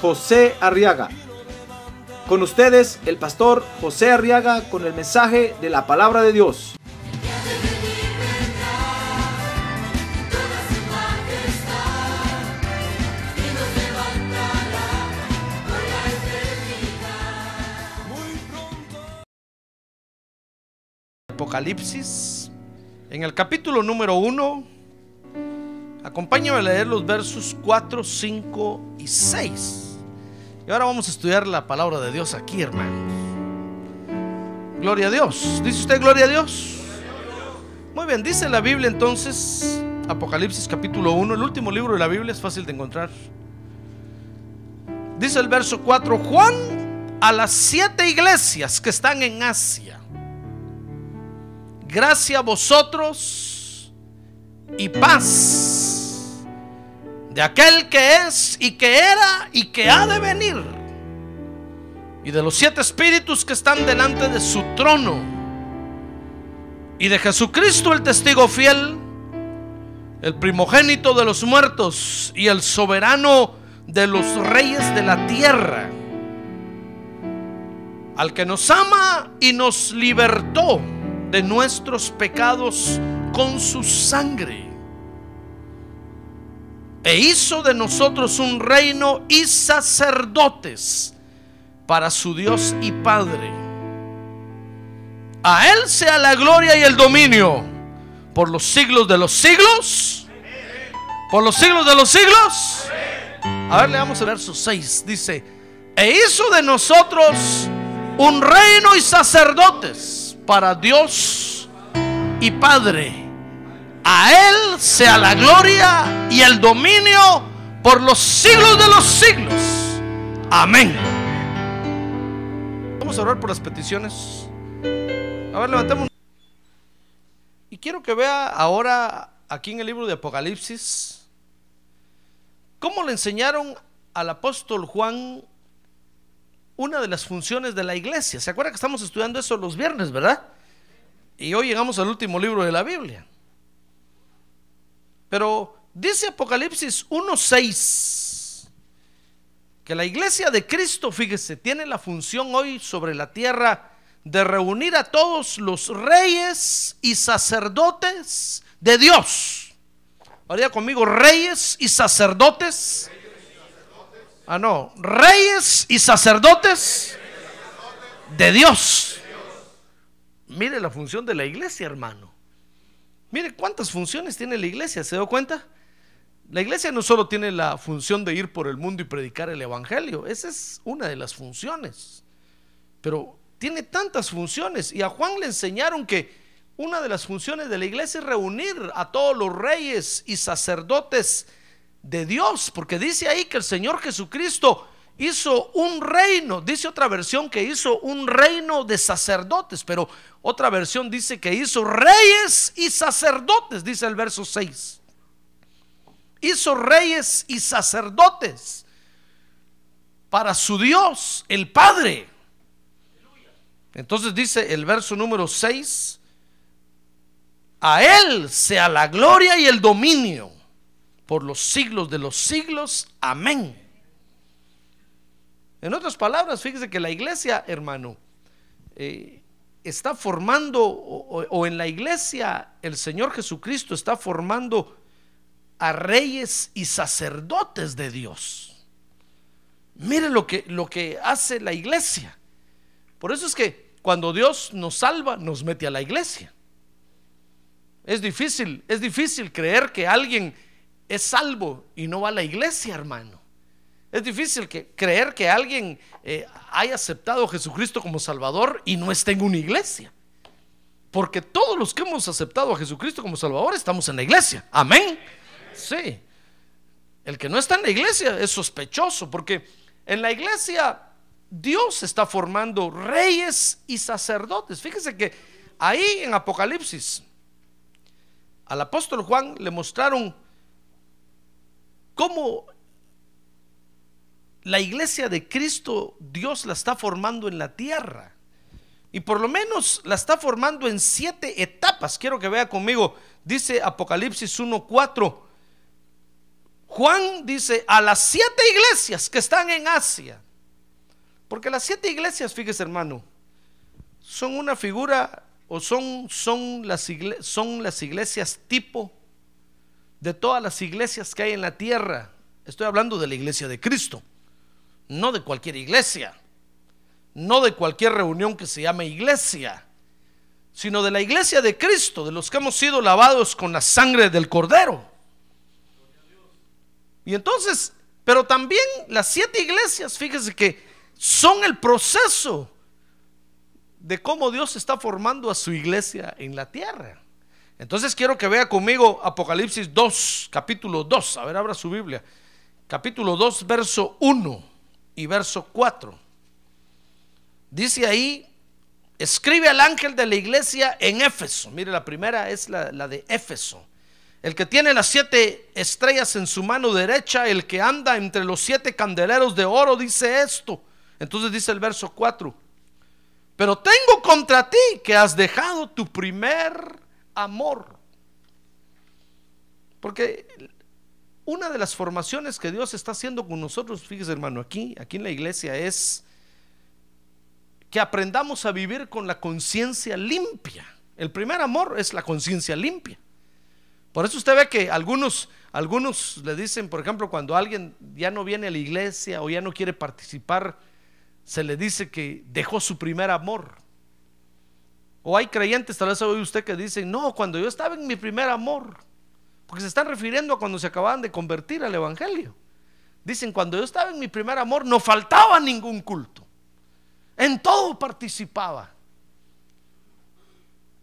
José Arriaga. Con ustedes, el pastor José Arriaga con el mensaje de la palabra de Dios. Apocalipsis, en el capítulo número 1, acompáñame a leer los versos 4, 5 y 6. Y ahora vamos a estudiar la palabra de Dios aquí, hermanos. Gloria a Dios. ¿Dice usted gloria a Dios? Muy bien, dice la Biblia entonces, Apocalipsis capítulo 1, el último libro de la Biblia es fácil de encontrar. Dice el verso 4, Juan a las siete iglesias que están en Asia. Gracia a vosotros y paz de aquel que es y que era y que ha de venir. Y de los siete espíritus que están delante de su trono. Y de Jesucristo el testigo fiel, el primogénito de los muertos y el soberano de los reyes de la tierra. Al que nos ama y nos libertó de nuestros pecados con su sangre. E hizo de nosotros un reino y sacerdotes para su Dios y Padre. A Él sea la gloria y el dominio por los siglos de los siglos. Por los siglos de los siglos. A ver, leamos el verso 6. Dice, e hizo de nosotros un reino y sacerdotes para Dios y Padre. A Él sea la gloria y el dominio por los siglos de los siglos. Amén. Vamos a orar por las peticiones. A ver, levantemos. Y quiero que vea ahora aquí en el libro de Apocalipsis cómo le enseñaron al apóstol Juan una de las funciones de la iglesia. ¿Se acuerda que estamos estudiando eso los viernes, verdad? Y hoy llegamos al último libro de la Biblia. Pero dice Apocalipsis 1.6 que la iglesia de Cristo, fíjese, tiene la función hoy sobre la tierra de reunir a todos los reyes y sacerdotes de Dios. Haría conmigo reyes y sacerdotes. Ah, no, reyes y sacerdotes de Dios. Mire la función de la iglesia, hermano. Mire cuántas funciones tiene la iglesia, ¿se da cuenta? La iglesia no solo tiene la función de ir por el mundo y predicar el evangelio, esa es una de las funciones. Pero tiene tantas funciones y a Juan le enseñaron que una de las funciones de la iglesia es reunir a todos los reyes y sacerdotes de Dios, porque dice ahí que el Señor Jesucristo hizo un reino, dice otra versión que hizo un reino de sacerdotes, pero otra versión dice que hizo reyes y sacerdotes, dice el verso 6. Hizo reyes y sacerdotes para su Dios, el Padre. Entonces dice el verso número 6, a Él sea la gloria y el dominio por los siglos de los siglos. Amén. En otras palabras, fíjese que la iglesia, hermano, eh, está formando, o, o, en la iglesia el Señor Jesucristo está formando a reyes y sacerdotes de Dios. Mire lo que, lo que hace la iglesia. Por eso es que cuando Dios nos salva, nos mete a la iglesia. Es difícil, es difícil creer que alguien es salvo y no va a la iglesia, hermano. Es difícil creer que alguien eh, haya aceptado a Jesucristo como Salvador y no esté en una iglesia. Porque todos los que hemos aceptado a Jesucristo como Salvador estamos en la iglesia. Amén. Sí. El que no está en la iglesia es sospechoso porque En la iglesia, Dios está formando reyes y sacerdotes. Fíjese que ahí en Apocalipsis, al apóstol Juan le mostraron cómo la iglesia de Cristo Dios la está formando en la tierra. Y por lo menos la está formando en siete etapas. Quiero que vea conmigo. Dice Apocalipsis 1.4. Juan dice a las siete iglesias que están en Asia. Porque las siete iglesias, fíjese hermano, son una figura o son, son, las son las iglesias tipo de todas las iglesias que hay en la tierra. Estoy hablando de la iglesia de Cristo, no de cualquier iglesia, no de cualquier reunión que se llame iglesia, sino de la iglesia de Cristo, de los que hemos sido lavados con la sangre del Cordero. Y entonces, pero también las siete iglesias, fíjese que son el proceso de cómo Dios está formando a su iglesia en la tierra. Entonces quiero que vea conmigo Apocalipsis 2, capítulo 2. A ver, abra su Biblia. Capítulo 2, verso 1 y verso 4. Dice ahí, escribe al ángel de la iglesia en Éfeso. Mire, la primera es la, la de Éfeso. El que tiene las siete estrellas en su mano derecha, el que anda entre los siete candeleros de oro, dice esto. Entonces dice el verso 4 pero tengo contra ti que has dejado tu primer amor. Porque una de las formaciones que Dios está haciendo con nosotros, fíjese hermano, aquí, aquí en la iglesia es que aprendamos a vivir con la conciencia limpia. El primer amor es la conciencia limpia. Por eso usted ve que algunos, algunos le dicen, por ejemplo, cuando alguien ya no viene a la iglesia o ya no quiere participar se le dice que dejó su primer amor. O hay creyentes, tal vez oye usted que dicen, no, cuando yo estaba en mi primer amor, porque se están refiriendo a cuando se acababan de convertir al Evangelio. Dicen, cuando yo estaba en mi primer amor no faltaba ningún culto, en todo participaba,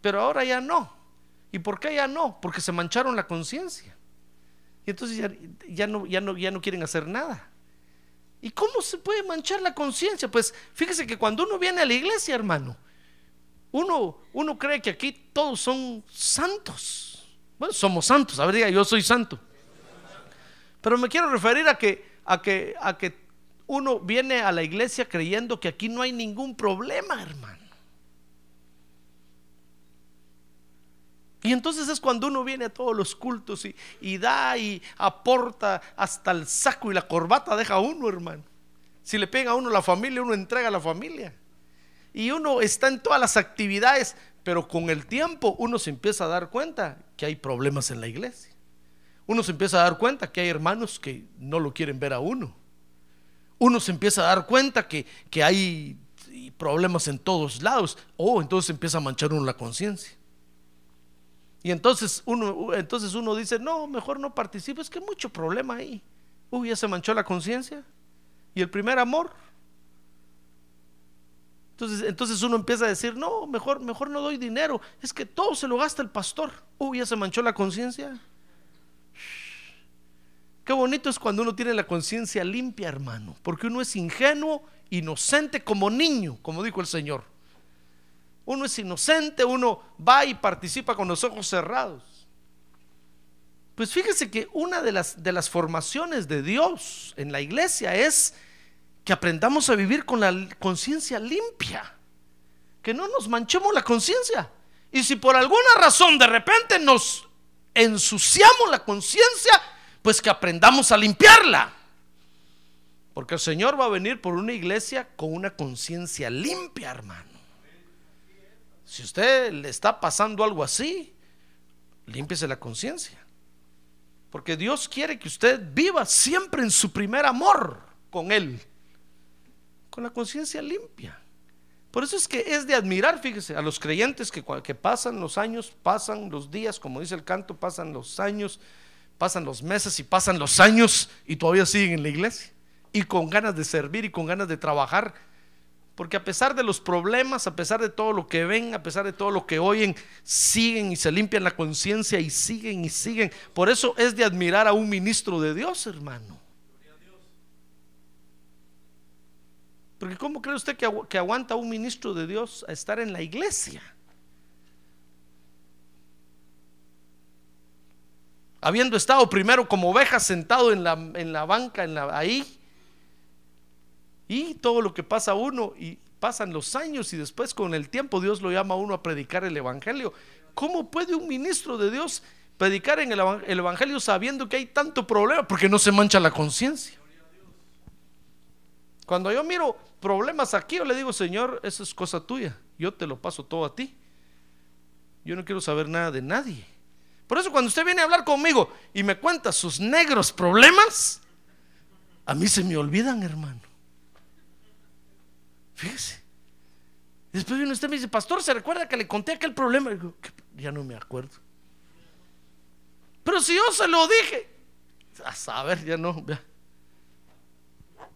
pero ahora ya no. ¿Y por qué ya no? Porque se mancharon la conciencia. Y entonces ya, ya, no, ya, no, ya no quieren hacer nada. ¿Y cómo se puede manchar la conciencia? Pues fíjese que cuando uno viene a la iglesia, hermano, uno, uno cree que aquí todos son santos. Bueno, somos santos, a ver, diga, yo soy santo. Pero me quiero referir a que, a que, a que uno viene a la iglesia creyendo que aquí no hay ningún problema, hermano. Y entonces es cuando uno viene a todos los cultos y, da y aporta hasta el saco y la corbata deja uno, hermano. Si le pega a uno la familia, uno entrega a la familia. Y uno está en todas las actividades, pero con el tiempo uno se empieza a dar cuenta que hay problemas en la iglesia. Uno se empieza a dar cuenta que hay hermanos que no lo quieren ver a uno. Uno se empieza a dar cuenta que, que hay problemas en todos lados. Oh, entonces empieza a manchar uno la conciencia. Y entonces uno, entonces uno dice, no, mejor no participo, es que hay mucho problema ahí. Uy, ya se manchó la conciencia. Y el primer amor. Entonces, entonces uno empieza a decir, no, mejor, mejor no doy dinero. Es que todo se lo gasta el pastor. Uy, ya se manchó la conciencia. Qué bonito es cuando uno tiene la conciencia limpia, hermano. Porque uno es ingenuo, inocente como niño, como dijo el Señor. Uno es inocente, uno va y participa con los ojos cerrados. Pues fíjese que una de las, de las formaciones de Dios en la iglesia es que aprendamos a vivir con la conciencia limpia, que no nos manchemos la conciencia. Y si por alguna razón de repente nos ensuciamos la conciencia, pues que aprendamos a limpiarla. Porque el Señor va a venir por una iglesia con una conciencia limpia, hermano. Si usted le está pasando algo así, límpiese la conciencia. Porque Dios quiere que usted viva siempre en su primer amor con Él, con la conciencia limpia. Por eso es que es de admirar, fíjese, a los creyentes que, pasan los años, pasan los días, como dice el canto, pasan los años, pasan los meses y pasan los años y todavía siguen en la iglesia. Y con ganas de servir y con ganas de trabajar porque a pesar de los problemas, a pesar de todo lo que ven, a pesar de todo lo que oyen, siguen y se limpian la conciencia y siguen y siguen. Por eso es de admirar a un ministro de Dios, hermano. ¿Cómo cree usted que, agu- que aguanta un ministro de Dios a estar en la iglesia? Habiendo estado primero como oveja sentado en la, en la banca, en la, ahí, y todo lo que pasa uno, y pasan los años, y después con el tiempo Dios lo llama a uno a predicar el Evangelio. ¿Cómo puede un ministro de Dios predicar en el Evangelio sabiendo que hay tanto problema? Porque no se mancha la conciencia. Cuando yo miro problemas aquí, yo le digo, Señor, eso es cosa tuya. Yo te lo paso todo a ti. Yo no quiero saber nada de nadie. Por eso cuando usted viene a hablar conmigo y me cuenta sus negros problemas, a mí se me olvidan, hermano. Fíjese. Después viene usted y me dice, pastor, ¿se recuerda que le conté aquel problema? Y digo, "¿Qué? ya no me acuerdo. Pero si yo se lo dije, a saber, ya no. vea.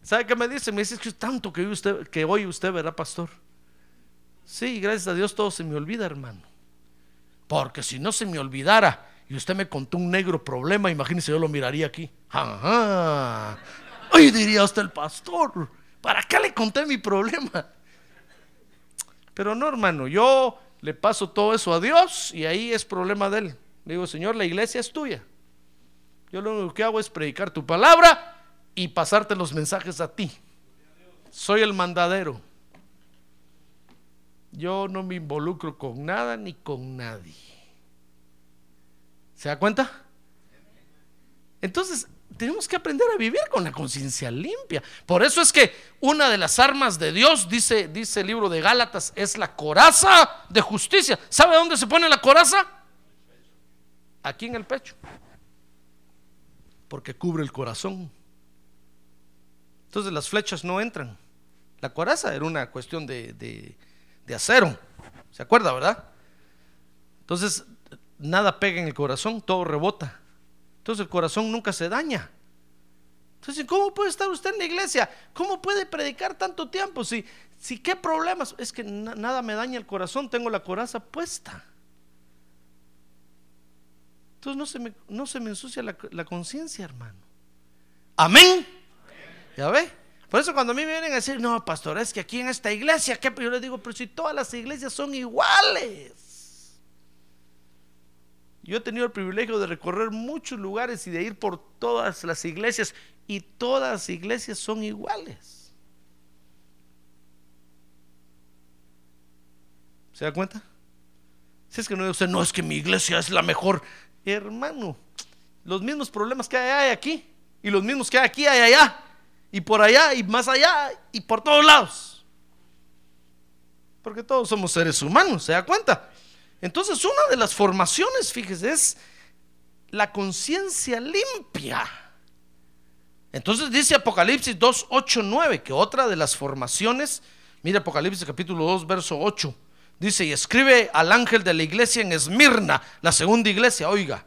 ¿Sabe qué me dice? Me dice "Es que tanto que, hoy usted, que hoy usted verá, pastor. Sí, gracias a Dios todo se me olvida, hermano. Porque si no se me olvidara y usted me contó un negro problema, imagínese, yo lo miraría aquí. Ajá. Ay, diría usted el pastor, ¿para qué le conté mi problema? Pero no, hermano, yo le paso todo eso a Dios y ahí es problema de él. Le digo, Señor, la iglesia es tuya. Yo lo único que hago es predicar tu palabra y pasarte los mensajes a ti. Soy el mandadero. Yo no me involucro con nada ni con nadie. ¿Se da cuenta? Entonces, tenemos que aprender a vivir con la conciencia limpia. Por eso es que una de las armas de Dios, dice, dice el libro de Gálatas, es la coraza de justicia. ¿Sabe dónde se pone la coraza? Aquí en el pecho. Porque cubre el corazón. Entonces las flechas no entran. La coraza era una cuestión de, de- acero. ¿Se acuerda, verdad? Entonces, nada pega en el corazón, todo rebota. Entonces el corazón nunca se daña. Entonces, ¿cómo puede estar usted en la iglesia? ¿Cómo puede predicar tanto tiempo? Si, si qué problemas, es que na- nada me daña el corazón, tengo la coraza puesta. Entonces no se me, no se me ensucia la, la conciencia, hermano. Amén. ¿Ya ve? Por eso cuando a mí me vienen a decir, no, pastor, es que aquí en esta iglesia, ¿qué? yo les digo, pero si todas las iglesias son iguales. Yo he tenido el privilegio de recorrer muchos lugares y de ir por todas las iglesias y todas las iglesias son iguales. ¿Se da cuenta? Si es que no dice no, es que mi iglesia es la mejor. Hermano, los mismos problemas que hay aquí y los mismos que hay aquí hay allá y por allá y más allá y por todos lados. Porque todos somos seres humanos, ¿se da cuenta? Entonces, una de las formaciones, fíjese, es la conciencia limpia. Entonces dice Apocalipsis 2, 8, 9, que otra de las formaciones, mire Apocalipsis capítulo 2, verso 8, dice, y escribe al ángel de la iglesia en Esmirna, la segunda iglesia, oiga,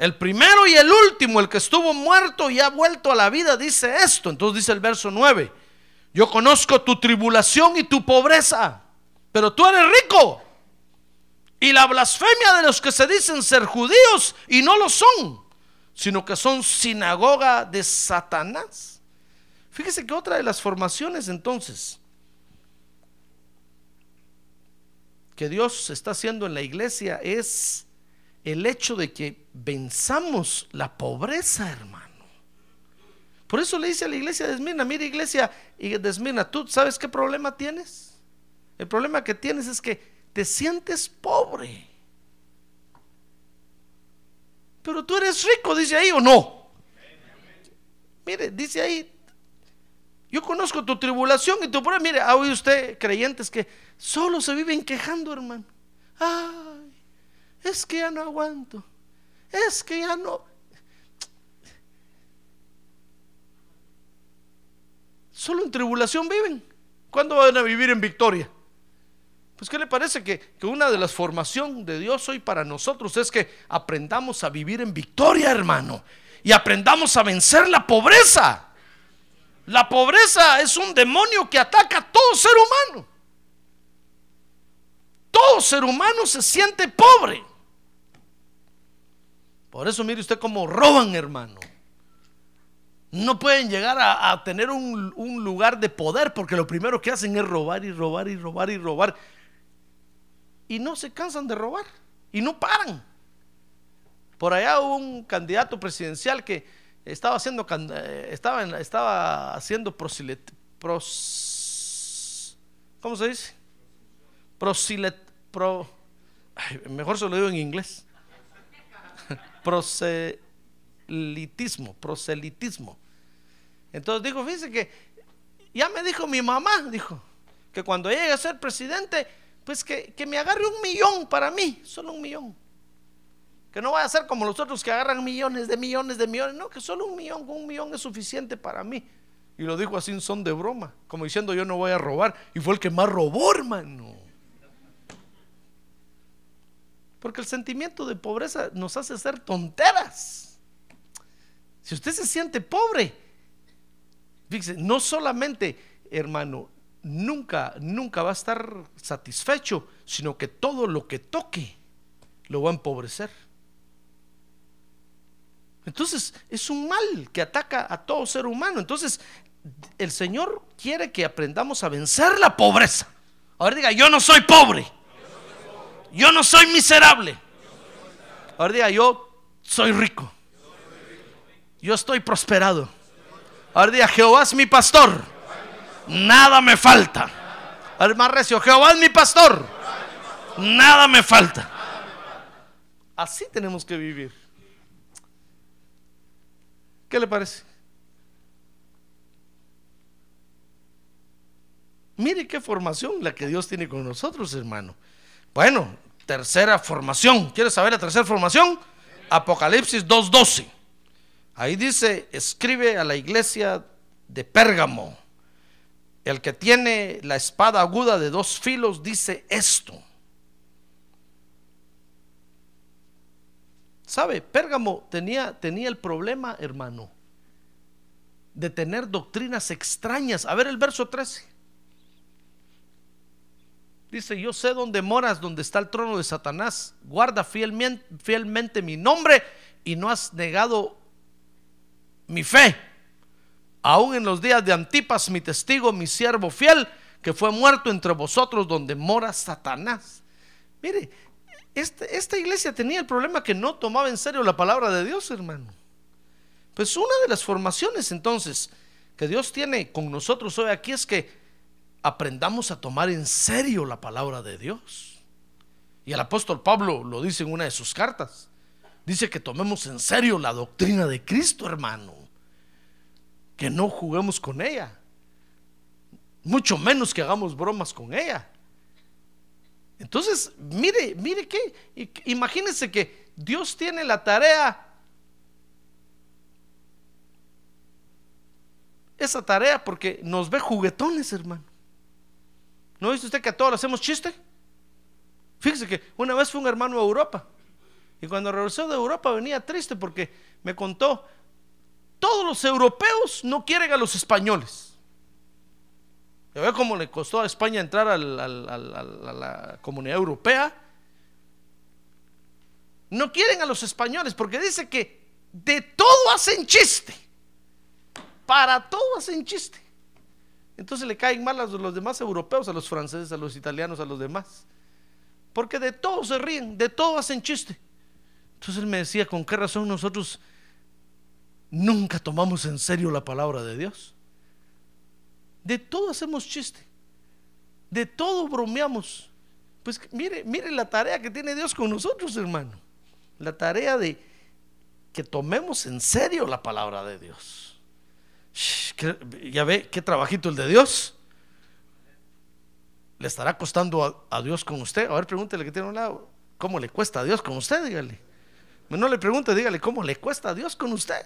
el primero y el último, el que estuvo muerto y ha vuelto a la vida, dice esto. Entonces dice el verso 9, yo conozco tu tribulación y tu pobreza, pero tú eres rico. Y la blasfemia de los que se dicen ser judíos y no lo son, sino que son sinagoga de Satanás. Fíjese que otra de las formaciones entonces que Dios está haciendo en la iglesia es el hecho de que venzamos la pobreza, hermano. Por eso le dice a la iglesia de Esmirna, mira iglesia y de ¿tú sabes qué problema tienes? El problema que tienes es que te sientes pobre. Pero tú eres rico, dice ahí o no. Mire, dice ahí, yo conozco tu tribulación y tu problema. Mire, ha oído usted creyentes que solo se viven quejando, hermano. Ay, es que ya no aguanto. Es que ya no. Solo en tribulación viven. ¿Cuándo van a vivir en victoria? Pues ¿qué le parece que, que una de las formaciones de Dios hoy para nosotros es que aprendamos a vivir en victoria, hermano? Y aprendamos a vencer la pobreza. La pobreza es un demonio que ataca a todo ser humano. Todo ser humano se siente pobre. Por eso mire usted cómo roban, hermano. No pueden llegar a, tener un, lugar de poder porque lo primero que hacen es robar y robar y robar y robar. Y no se cansan de robar y no paran. Por allá hubo un candidato presidencial que estaba haciendo, eh, estaba, estaba haciendo prosilet, pros, ¿cómo se dice? Prosilet, pro, mejor se lo digo en inglés. Proselitismo, proselitismo. Entonces dijo, fíjese que ya me dijo mi mamá, dijo, que cuando llegue a ser presidente, pues que, que me agarre un millón para mí, solo un millón. Que no vaya a ser como los otros que agarran millones de millones de millones. No, que solo un millón, un millón es suficiente para mí. Y lo dijo así en son de broma, como diciendo yo no voy a robar. Y fue el que más robó, hermano. Porque el sentimiento de pobreza nos hace hacer tonteras. Si usted se siente pobre, fíjese, no solamente, hermano, nunca, nunca va a estar satisfecho, sino que todo lo que toque lo va a empobrecer. Entonces, es un mal que ataca a todo ser humano. Entonces, el Señor quiere que aprendamos a vencer la pobreza. Ahora diga, yo no soy pobre. Yo no soy miserable. Ahora diga, yo soy rico. Yo estoy prosperado. Ahora diga, Jehová es mi pastor. Nada me falta. Ahora más recio, Jehová es mi pastor. Nada me falta. Así tenemos que vivir. ¿Qué le parece? Mire qué formación la que Dios tiene con nosotros, hermano. Bueno, tercera formación. ¿Quieres saber la tercera formación? Apocalipsis 2.12. Ahí dice, escribe a la iglesia de Pérgamo. El que tiene la espada aguda de dos filos dice esto. ¿Sabe? Pérgamo tenía, tenía el problema, hermano, de tener doctrinas extrañas. A ver el verso 13. Dice, yo sé dónde moras, donde está el trono de Satanás. Guarda fielmente, fielmente mi nombre y no has negado mi fe. Aún en los días de Antipas, mi testigo, mi siervo fiel, que fue muerto entre vosotros donde mora Satanás. Mire, este- esta iglesia tenía el problema que no tomaba en serio la palabra de Dios, hermano. Pues una de las formaciones entonces que Dios tiene con nosotros hoy aquí es que aprendamos a tomar en serio la palabra de Dios. Y el apóstol Pablo lo dice en una de sus cartas. Dice que tomemos en serio la doctrina de Cristo, hermano. Que no juguemos con ella. Mucho menos que hagamos bromas con ella. Entonces, mire, mire que, imagínense que Dios tiene la tarea, esa tarea, porque nos ve juguetones, hermano. ¿No dice usted que a todos le hacemos chiste? Fíjese que una vez fue un hermano a Europa y cuando regresó de Europa venía triste porque me contó, todos los europeos no quieren a los españoles. Ya ve cómo le costó a España entrar a la comunidad europea. No quieren a los españoles porque dice que de todo hacen chiste. Para todo hacen chiste. Entonces le caen mal a los demás europeos, a los franceses, a los italianos, a los demás. Porque de todo se ríen, de todo hacen chiste. Entonces él me decía, ¿con qué razón nosotros nunca tomamos en serio la palabra de Dios? De todo hacemos chiste. De todo bromeamos. Pues mire, mire la tarea que tiene Dios con nosotros, hermano. La tarea de que tomemos en serio la palabra de Dios. Shh, ¿qué- ya ve qué trabajito el de Dios. ¿Le estará costando a, Dios con usted? A ver, pregúntele que tiene un lado. ¿Cómo le cuesta a Dios con usted? Dígale. No le pregunte, dígale cómo le cuesta a Dios con usted.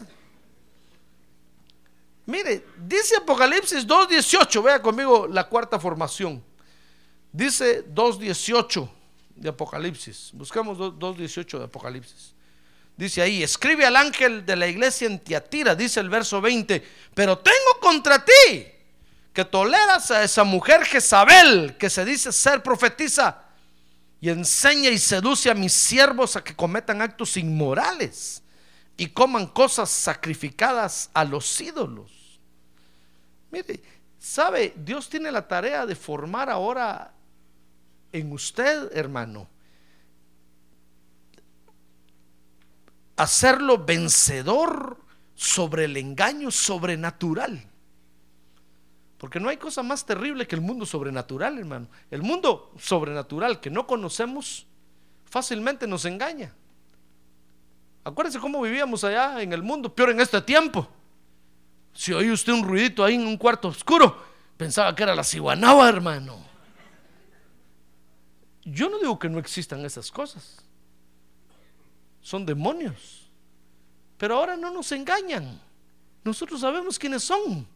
Mire, dice Apocalipsis 2.18, vea conmigo la cuarta formación. Dice 2.18 de Apocalipsis. Buscamos 2 2.18 de Apocalipsis. Dice ahí, escribe al ángel de la iglesia en Tiatira, dice el verso 20, pero tengo contra ti que toleras a esa mujer Jezabel, que se dice ser profetisa, y enseña y seduce a mis siervos a que cometan actos inmorales. y coman cosas sacrificadas a los ídolos. Mire, sabe, Dios tiene la tarea de formar ahora en usted, hermano, hacerlo vencedor sobre el engaño sobrenatural. Porque no hay cosa más terrible que el mundo sobrenatural, hermano. El mundo sobrenatural que no conocemos fácilmente nos engaña. Acuérdense cómo vivíamos allá en el mundo, peor en este tiempo. Si oye usted un ruidito ahí en un cuarto oscuro, pensaba que era la ciguanaba, hermano. Yo no digo que no existan esas cosas. Son demonios. Pero ahora no nos engañan. Nosotros sabemos quiénes son.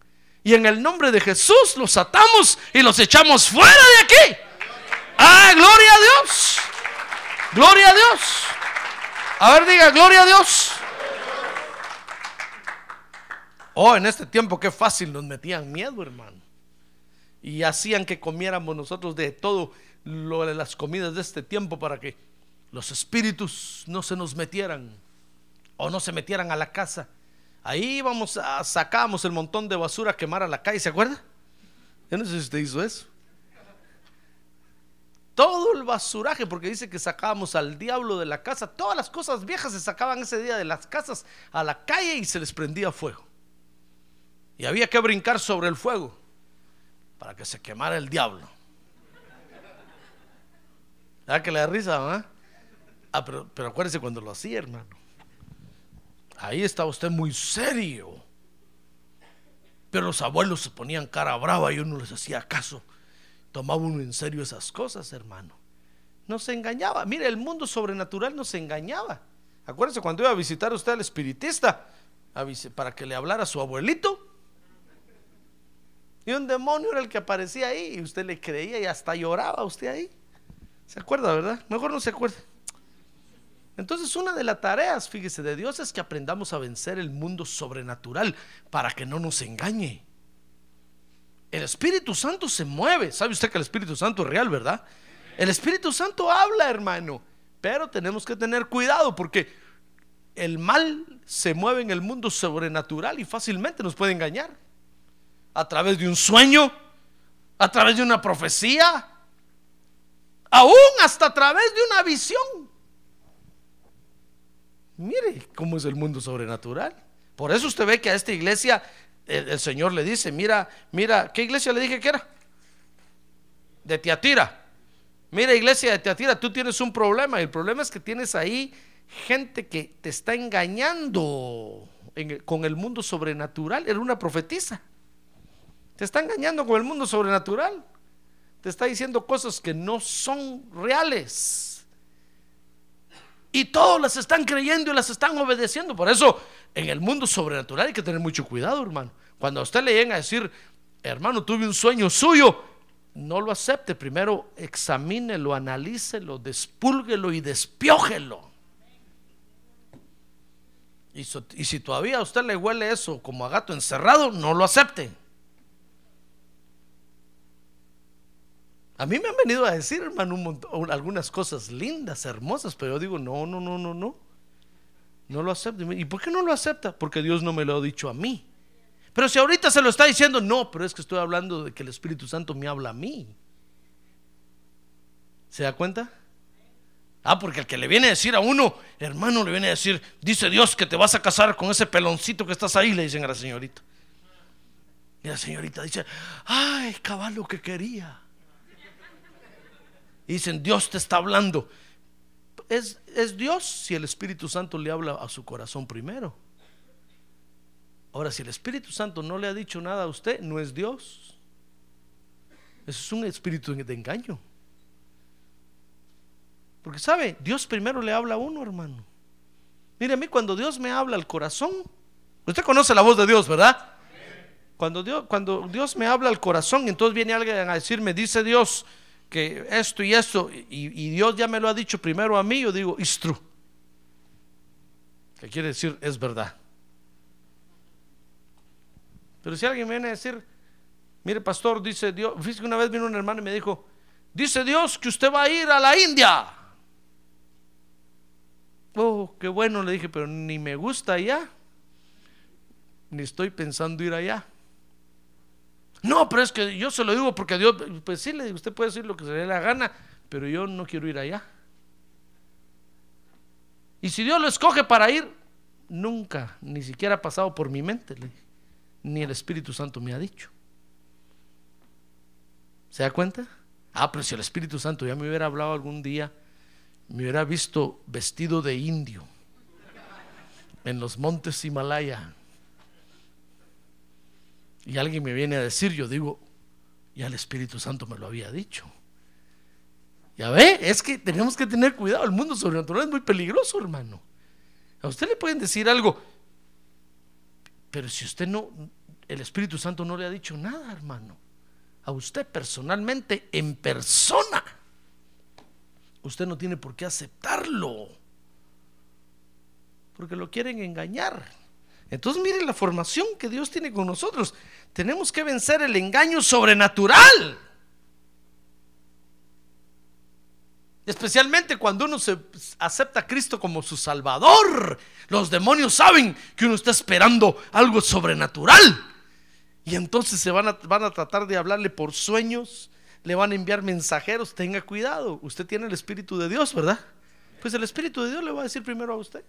Y en el nombre de Jesús los atamos y los echamos fuera de aquí. Ah, gloria a Dios. Gloria a Dios. A ver, diga, gloria a Dios. Oh, en este tiempo qué fácil nos metían miedo, hermano. Y hacían que comiéramos nosotros de todo lo de las comidas de este tiempo para que los espíritus no se nos metieran o no se metieran a la casa. Ahí íbamos a sacábamos el montón de basura a quemar a la calle, ¿se acuerda? Yo no sé si usted hizo eso. Todo el basuraje, porque dice que sacábamos al diablo de la casa, todas las cosas viejas se sacaban ese día de las casas a la calle y se les prendía fuego. Y había que brincar sobre el fuego para que se quemara el diablo. ¿Verdad que le da risa? Ah, pero, acuérdese cuando lo hacía, hermano. Ahí estaba usted muy serio. Pero los abuelos se ponían cara brava y uno les hacía caso. Tomaba uno en serio esas cosas, hermano. No se engañaba. Mire, el mundo sobrenatural no se engañaba. Acuérdese cuando iba a visitar usted al espiritista para que le hablara a su abuelito. Y un demonio era el que aparecía ahí y usted le creía y hasta lloraba usted ahí. ¿Se acuerda, verdad? Mejor no se acuerde. Entonces una de las tareas, fíjese, de Dios es que aprendamos a vencer el mundo sobrenatural para que no nos engañe. El Espíritu Santo se mueve. ¿Sabe usted que el Espíritu Santo es real, verdad? El Espíritu Santo habla, hermano. Pero tenemos que tener cuidado porque el mal se mueve en el mundo sobrenatural y fácilmente nos puede engañar. A través de un sueño, a través de una profecía, aún hasta a través de una visión. Mire cómo es el mundo sobrenatural. Por eso usted ve que a esta iglesia el, Señor le dice, mira, mira, ¿qué iglesia le dije que era? De Tiatira. Mira, iglesia de Tiatira, tú tienes un problema. Y el problema es que tienes ahí gente que te está engañando con el mundo sobrenatural. Era una profetisa. Te está engañando con el mundo sobrenatural. Te está diciendo cosas que no son reales. Y todos las están creyendo y las están obedeciendo. Por eso, en el mundo sobrenatural hay que tener mucho cuidado, hermano. Cuando a usted le lleguen a decir, hermano, tuve un sueño suyo, no lo acepte. Primero examínelo, analícelo, despúlguelo y despiójelo. Y, y si todavía a usted le huele eso como a gato encerrado, no lo acepte. A mí me han venido a decir, hermano, algunas cosas lindas, hermosas, pero yo digo, no, no, no, no, no. No lo acepto. ¿Y por qué no lo acepta? Porque Dios no me lo ha dicho a mí. Pero si ahorita se lo está diciendo, no, pero es que estoy hablando de que el Espíritu Santo me habla a mí. ¿Se da cuenta? Ah, porque el que le viene a decir a uno, hermano, le viene a decir, dice Dios que te vas a casar con ese peloncito que estás ahí, le dicen a la señorita. Y la señorita dice, ay, caballo que quería. Y dicen, Dios te está hablando. Es, es Dios si el Espíritu Santo le habla a su corazón primero. Ahora, si el Espíritu Santo no le ha dicho nada a usted, no es Dios. Eso es un espíritu de engaño. Porque sabe, Dios primero le habla a uno, hermano. Mire a mí, cuando Dios me habla al corazón, usted conoce la voz de Dios, ¿verdad? Cuando Dios, cuando Dios me habla al corazón, entonces viene alguien a decirme, dice Dios, que esto y esto, y, Dios ya me lo ha dicho primero a mí, yo digo, it's true. Que quiere decir, es verdad. Pero si alguien viene a decir, mire pastor, dice Dios, fíjese una vez vino un hermano y me dijo, dice Dios que usted va a ir a la India. Oh, qué bueno, le dije, pero ni me gusta allá, ni estoy pensando ir allá. No, pero es que yo se lo digo porque Dios, pues sí, le digo, usted puede decir lo que se le dé la gana, pero yo no quiero ir allá. Y si Dios lo escoge para ir, nunca, ni siquiera ha pasado por mi mente, ni el Espíritu Santo me ha dicho. ¿Se da cuenta? Ah, pero si el Espíritu Santo ya me hubiera hablado algún día, me hubiera visto vestido de indio en los montes Himalaya. Y alguien me viene a decir, yo digo, ya el Espíritu Santo me lo había dicho. Ya ve, es que tenemos que tener cuidado. El mundo sobrenatural es muy peligroso, hermano. A usted le pueden decir algo, pero si usted no, el Espíritu Santo no le ha dicho nada, hermano. A usted personalmente, en persona, usted no tiene por qué aceptarlo. Porque lo quieren engañar. Entonces miren la formación que Dios tiene con nosotros. Tenemos que vencer el engaño sobrenatural. Especialmente cuando uno se acepta a Cristo como su Salvador. Los demonios saben que uno está esperando algo sobrenatural. Y entonces se van a, van a tratar de hablarle por sueños, le van a enviar mensajeros. Tenga cuidado, usted tiene el Espíritu de Dios, ¿verdad? Pues el Espíritu de Dios le va a decir primero a usted.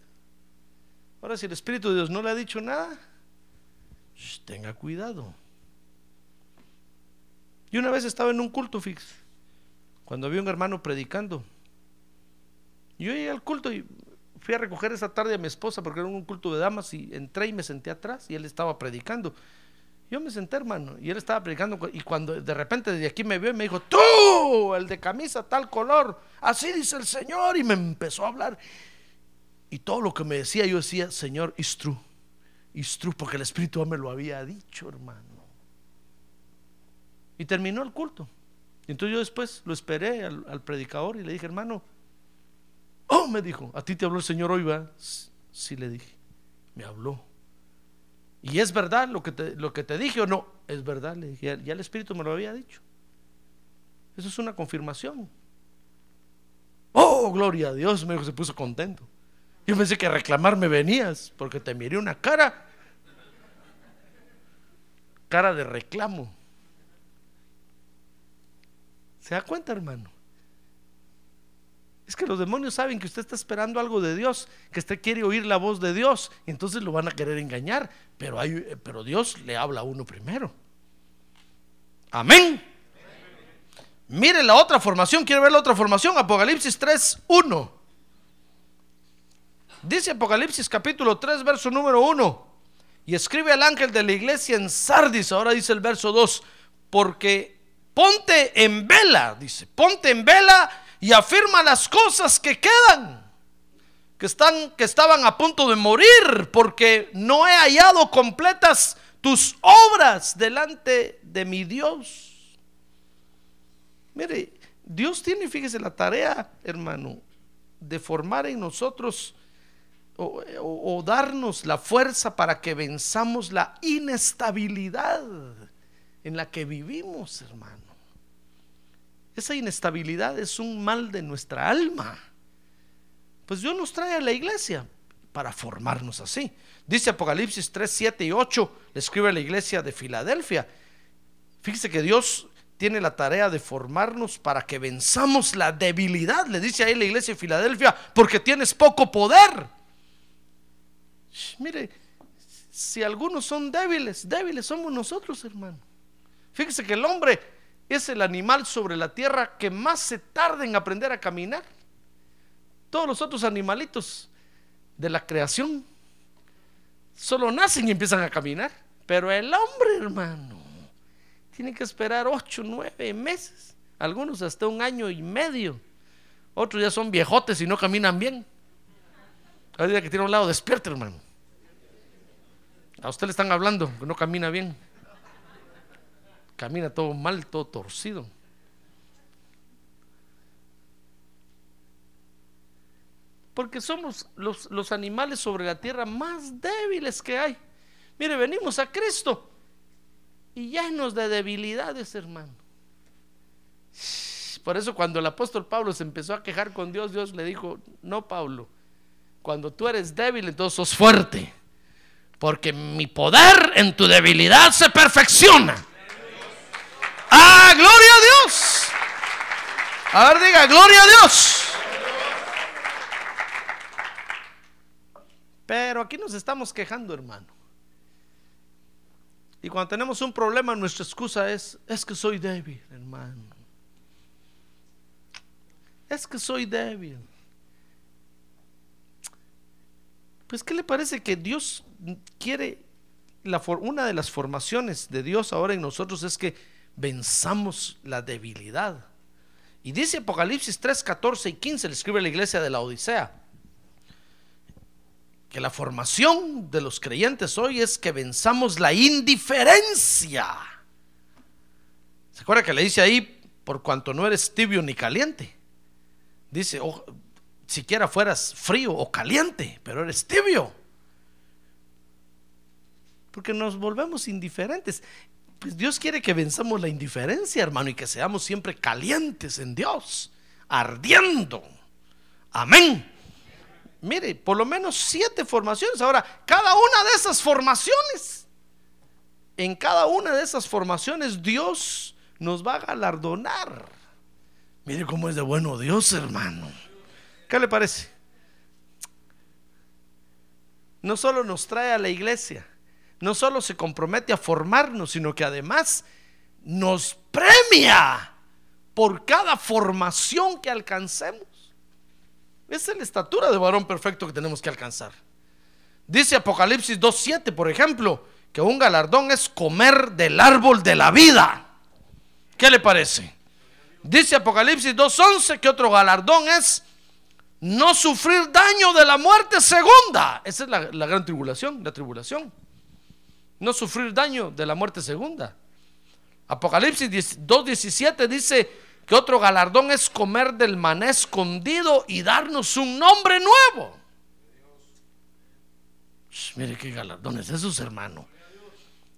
Ahora, si el Espíritu de Dios no le ha dicho nada, tenga cuidado. Y una vez estaba en un culto, fix, cuando había un hermano predicando. Yo llegué al culto y fui a recoger esa tarde a mi esposa porque era un culto de damas y entré y me senté atrás y él estaba predicando. Yo me senté, hermano, y él estaba predicando y cuando de repente desde aquí me vio y me dijo, tú, el de camisa tal color, así dice el Señor, y me empezó a hablar. Y todo lo que me decía, yo decía, Señor, it's true, porque el Espíritu me lo había dicho, hermano. Y terminó el culto. Y entonces yo después lo esperé al, predicador y le dije, hermano, oh, me dijo, ¿a ti te habló el Señor hoy, va? Sí, le dije, me habló. ¿Y es verdad lo que te, lo que te dije o no? Es verdad, le dije, ya el Espíritu me lo había dicho. Eso es una confirmación. Oh, gloria a Dios, me dijo, se puso contento. Yo pensé que a reclamarme venías, porque te miré una cara, cara de reclamo. ¿Se da cuenta, hermano? Es que los demonios saben que usted está esperando algo de Dios, que usted quiere oír la voz de Dios, y entonces lo van a querer engañar, pero, hay, pero Dios le habla a uno primero. Amén. Mire la otra formación, quiere ver la otra formación, Apocalipsis 3, 1. Dice Apocalipsis capítulo 3, verso número 1. Y escribe al ángel de la iglesia en Sardis, ahora dice el verso 2, porque ponte en vela, dice, ponte en vela y afirma las cosas que quedan, que, están, que estaban a punto de morir, porque no he hallado completas tus obras delante de mi Dios. Mire, Dios tiene, fíjese, la tarea, hermano, de formar en nosotros o, darnos la fuerza para que venzamos la inestabilidad en la que vivimos, hermano. Esa inestabilidad es un mal de nuestra alma. Pues Dios nos trae a la iglesia para formarnos así. Dice Apocalipsis 3, 7 y 8, le escribe a la iglesia de Filadelfia. Fíjese que Dios tiene la tarea de formarnos para que venzamos la debilidad. Le dice ahí la iglesia de Filadelfia, porque tienes poco poder. Mire, si algunos son débiles, débiles somos nosotros, hermano. Fíjese que el hombre es el animal sobre la tierra que más se tarda en aprender a caminar. Todos los otros animalitos de la creación solo nacen y empiezan a caminar. Pero el hombre, hermano, tiene que esperar ocho, nueve meses. Algunos hasta un año y medio. Otros ya son viejotes y no caminan bien. Cada que tiene un lado despierto, hermano. A usted le están hablando que no camina bien. Camina todo mal, todo torcido. Porque somos los, los animales sobre la tierra más débiles que hay. Mire, venimos a Cristo y llenos de debilidades, hermano. Por eso cuando el apóstol Pablo se empezó a quejar con Dios, Dios le dijo, no, Pablo, Cuando tú eres débil, entonces sos fuerte. Porque mi poder en tu debilidad se perfecciona. ¡Ah, gloria a Dios! A ver, diga, gloria a Dios. Pero aquí nos estamos quejando, hermano. Y cuando tenemos un problema, nuestra excusa es, es que soy débil, hermano. Es que soy débil. Pues, ¿qué le parece que Dios quiere? Una de las formaciones de Dios ahora en nosotros es que venzamos la debilidad. Y dice Apocalipsis 3, 14 y 15, le escribe la iglesia de la Odisea, que la formación de los creyentes hoy es que venzamos la indiferencia. ¿Se acuerda que le dice ahí, por cuanto no eres tibio ni caliente? Dice, oh, siquiera fueras frío o caliente, pero eres tibio. Porque nos volvemos indiferentes. Pues Dios quiere que venzamos la indiferencia, hermano, y que seamos siempre calientes en Dios, ardiendo. Amén. Mire, por lo menos siete formaciones. Ahora, cada una de esas formaciones, en cada una de esas formaciones, Dios nos va a galardonar. Mire cómo es de bueno Dios, hermano. ¿Qué le parece? No solo nos trae a la iglesia, no solo se compromete a formarnos, sino que además nos premia por cada formación que alcancemos. Esa es la estatura de varón perfecto que tenemos que alcanzar. Dice Apocalipsis 2.7, por ejemplo, que un galardón es comer del árbol de la vida. ¿Qué le parece? Dice Apocalipsis 2.11 que otro galardón es no sufrir daño de la muerte segunda. Esa es la, gran tribulación, la tribulación no sufrir daño de la muerte segunda. Apocalipsis 2.17 dice que otro galardón es comer del maná escondido y darnos un nombre nuevo. mire qué galardones esos, hermano.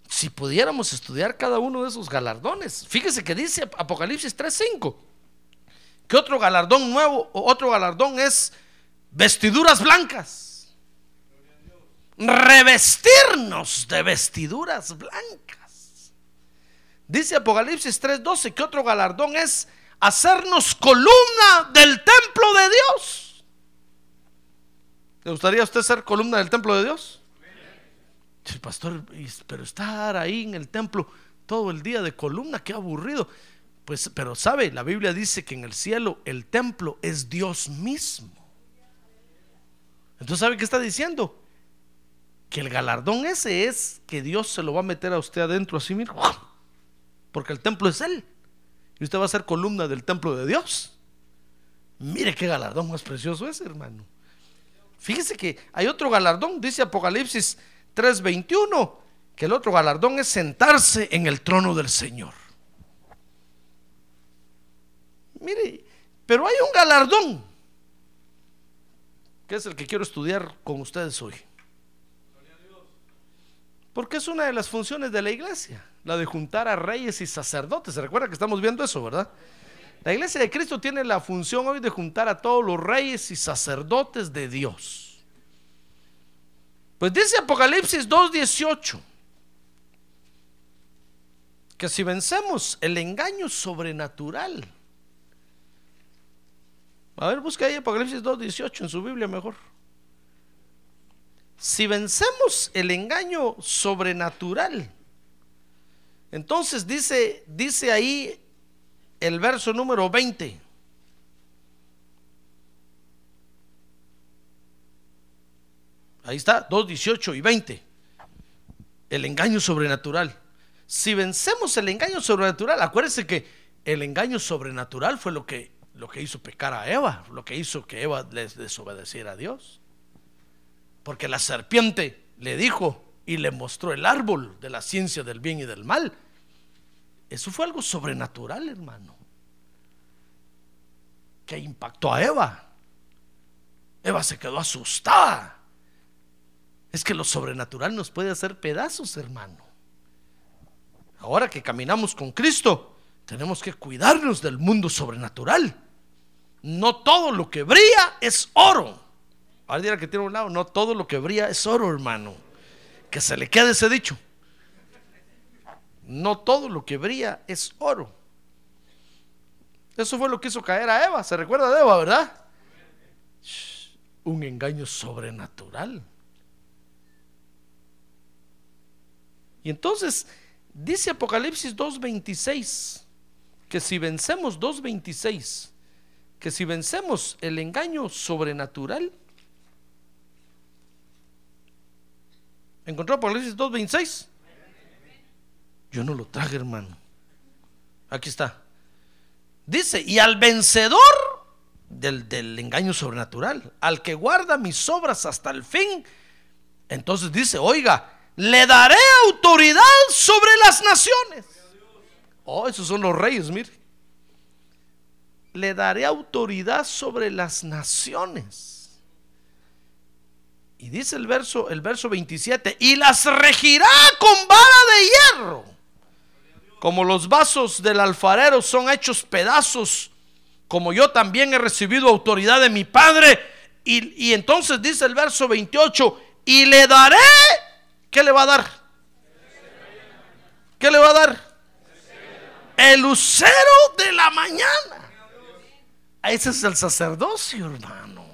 Si pudiéramos estudiar cada uno de esos galardones, fíjese que dice Apocalipsis 3:5 que otro galardón nuevo, otro galardón es vestiduras blancas revestirnos de vestiduras blancas. Dice Apocalipsis 3:12 que otro galardón es hacernos columna del templo de Dios. ¿Le gustaría a usted ser columna del templo de Dios? El pastor, pero estar ahí en el templo todo el día de columna, qué aburrido. Pues, pero sabe, la Biblia dice que en el cielo el templo es Dios mismo. Entonces, ¿sabe qué está diciendo? que el galardón ese es que Dios se lo va a meter a usted adentro así, mira, porque el templo es Él. Y usted va a ser columna del templo de Dios. Mire qué galardón más precioso es, hermano. Fíjese que hay otro galardón, dice Apocalipsis 3:21, que el otro galardón es sentarse en el trono del Señor. Mire, pero hay un galardón, que es el que quiero estudiar con ustedes hoy. Porque es una de las funciones de la iglesia, la de juntar a reyes y sacerdotes. Se recuerda que estamos viendo eso, ¿verdad? La iglesia de Cristo tiene la función hoy de juntar a todos los reyes y sacerdotes de Dios. Pues dice Apocalipsis 2.18 que si vencemos el engaño sobrenatural, a ver, busca ahí Apocalipsis 2.18 en su Biblia mejor si vencemos el engaño sobrenatural, entonces dice, dice ahí el verso número 20. Ahí está, 2, 18 y 20. El engaño sobrenatural. Si vencemos el engaño sobrenatural, acuérdense que el engaño sobrenatural fue lo que, lo que hizo pecar a Eva, lo que hizo que Eva les desobedeciera a Dios. Porque la serpiente le dijo y le mostró el árbol de la ciencia del bien y del mal. Eso fue algo sobrenatural, hermano. Que impactó a Eva. Eva se quedó asustada. Es que lo sobrenatural nos puede hacer pedazos, hermano. Ahora que caminamos con Cristo, tenemos que cuidarnos del mundo sobrenatural. No todo lo que brilla es oro. Ahora dirá que tiene un lado, no todo lo que brilla es oro, hermano. Que se le quede ese dicho. No todo lo que brilla es oro. Eso fue lo que hizo caer a Eva. ¿Se recuerda de Eva, verdad? Un engaño sobrenatural. Y entonces dice Apocalipsis 2.26 que si vencemos 2.26, que si vencemos el engaño sobrenatural, ¿encontró Apocalipsis 2.26? Yo no lo traje, hermano. Aquí está. Dice, y al vencedor del, del, engaño sobrenatural, al que guarda mis obras hasta el fin, entonces dice, oiga, le daré autoridad sobre las naciones. Oh, esos son los reyes, mire. Le daré autoridad sobre las naciones. Y dice el verso, el verso 27, y las regirá con vara de hierro. Como los vasos del alfarero son hechos pedazos, como yo también he recibido autoridad de mi Padre. Y, y entonces dice el verso 28, y le daré, ¿qué le va a dar? ¿Qué le va a dar? El lucero de la mañana. Ese es el sacerdocio, hermano.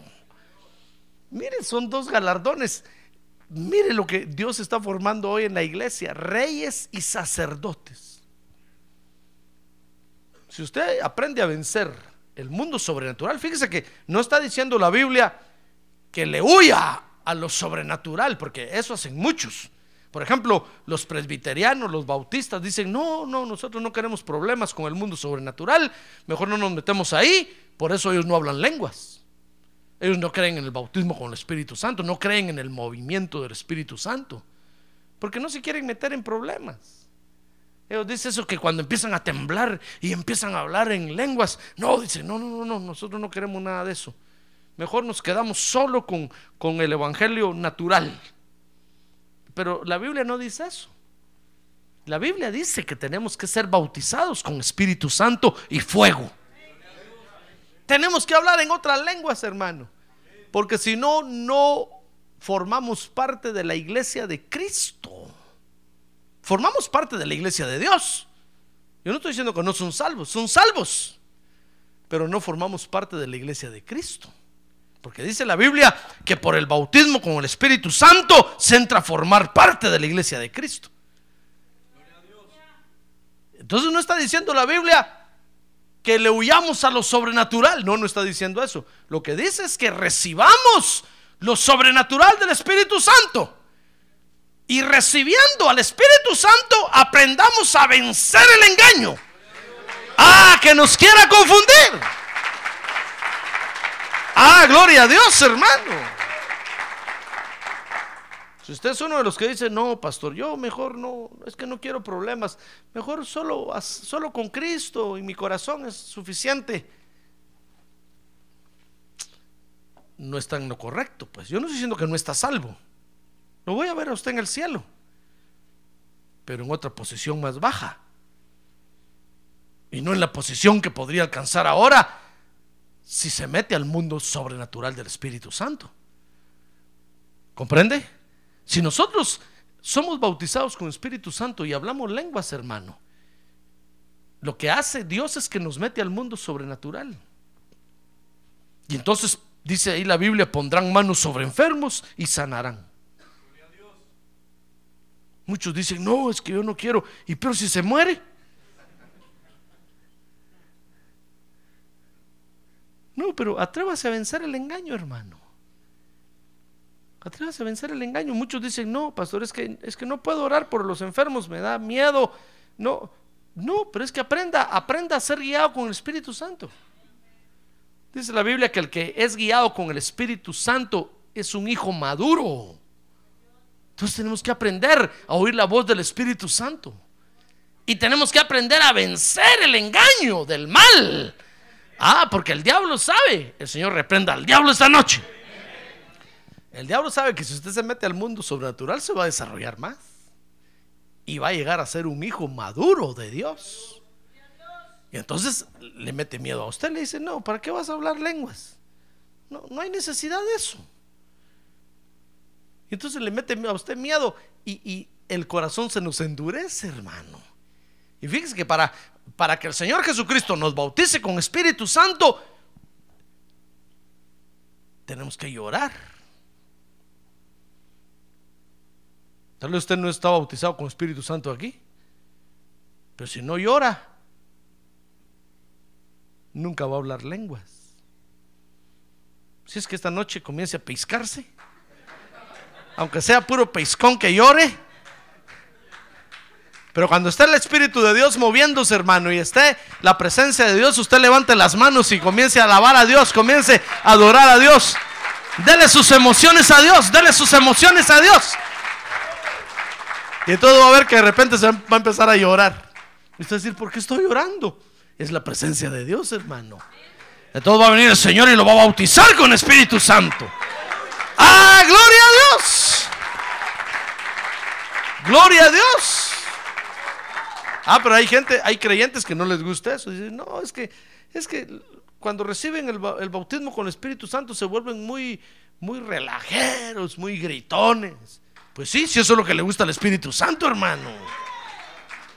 Mire, son dos galardones. Mire lo que Dios está formando hoy en la iglesia, reyes y sacerdotes. Si usted aprende a vencer el mundo sobrenatural, fíjese que no está diciendo la Biblia que le huya a lo sobrenatural, porque eso hacen muchos. Por ejemplo, los presbiterianos, los bautistas dicen, no, no, nosotros no queremos problemas con el mundo sobrenatural, mejor no nos metemos ahí, por eso ellos no hablan lenguas. Ellos no creen en el bautismo con el Espíritu Santo, no creen en el movimiento del Espíritu Santo, porque no se quieren meter en problemas. Ellos dicen eso que cuando empiezan a temblar y empiezan a hablar en lenguas, no, dicen, no, no, no, no, nosotros no queremos nada de eso. Mejor nos quedamos solo con, con el Evangelio natural. Pero la Biblia no dice eso. La Biblia dice que tenemos que ser bautizados con Espíritu Santo y fuego. Tenemos que hablar en otras lenguas, hermano. Porque si no, no formamos parte de la iglesia de Cristo. Formamos parte de la iglesia de Dios. Yo no estoy diciendo que no son salvos, son salvos. Pero no formamos parte de la iglesia de Cristo. Porque dice la Biblia que por el bautismo con el Espíritu Santo se entra a formar parte de la iglesia de Cristo. Entonces no está diciendo la Biblia que le huyamos a lo sobrenatural. No, no está diciendo eso. Lo que dice es que recibamos lo sobrenatural del Espíritu Santo. Y recibiendo al Espíritu Santo aprendamos a vencer el engaño. Ah, que nos quiera confundir. Ah, gloria a Dios, hermano. Si usted es uno de los que dice, no, pastor, yo mejor no, es que no quiero problemas, mejor solo, solo con Cristo y mi corazón es suficiente. No está en lo correcto, pues yo no estoy diciendo que no está salvo. Lo voy a ver a usted en el cielo, pero en otra posición más baja. Y no en la posición que podría alcanzar ahora si se mete al mundo sobrenatural del Espíritu Santo. ¿Comprende? Si nosotros somos bautizados con Espíritu Santo y hablamos lenguas, hermano, lo que hace Dios es que nos mete al mundo sobrenatural. Y entonces dice ahí la Biblia, pondrán manos sobre enfermos y sanarán. Muchos dicen, no, es que yo no quiero. ¿Y pero si se muere? Pero atrévase a vencer el engaño, hermano. Atrévase a vencer el engaño. Muchos dicen, no, pastor, es que, es que no puedo orar por los enfermos, me da miedo. No, no, pero es que aprenda, aprenda a ser guiado con el Espíritu Santo. Dice la Biblia que el que es guiado con el Espíritu Santo es un hijo maduro. Entonces tenemos que aprender a oír la voz del Espíritu Santo. Y tenemos que aprender a vencer el engaño del mal Ah, porque el diablo sabe. El Señor reprenda al diablo esta noche. El diablo sabe que si usted se mete al mundo sobrenatural se va a desarrollar más. Y va a llegar a ser un hijo maduro de Dios. Y entonces le mete miedo a usted. Le dice, no, ¿para qué vas a hablar lenguas? No, no hay necesidad de eso. Y entonces le mete a usted miedo y, y el corazón se nos endurece, hermano. Y fíjese que para, para que el Señor Jesucristo nos bautice con Espíritu Santo, tenemos que llorar. Tal vez usted no está bautizado con Espíritu Santo aquí, pero si no llora, nunca va a hablar lenguas. Si es que esta noche comience a pescarse, aunque sea puro pescón que llore. Pero cuando esté el Espíritu de Dios moviéndose, hermano, y esté la presencia de Dios, usted levante las manos y comience a alabar a Dios, comience a adorar a Dios. Dele sus emociones a Dios, dele sus emociones a Dios. Y todo va a ver que de repente se va a empezar a llorar. Y usted va a decir, ¿por qué estoy llorando? Es la presencia de Dios, hermano. Entonces va a venir el Señor y lo va a bautizar con Espíritu Santo. ¡Ah, gloria a Dios! ¡Gloria a Dios! Ah, pero hay gente, hay creyentes que no les gusta eso. Dicen, no, es que, es que cuando reciben el, bautismo con el Espíritu Santo se vuelven muy, muy relajeros, muy gritones. Pues sí, si eso es lo que le gusta al Espíritu Santo, hermano.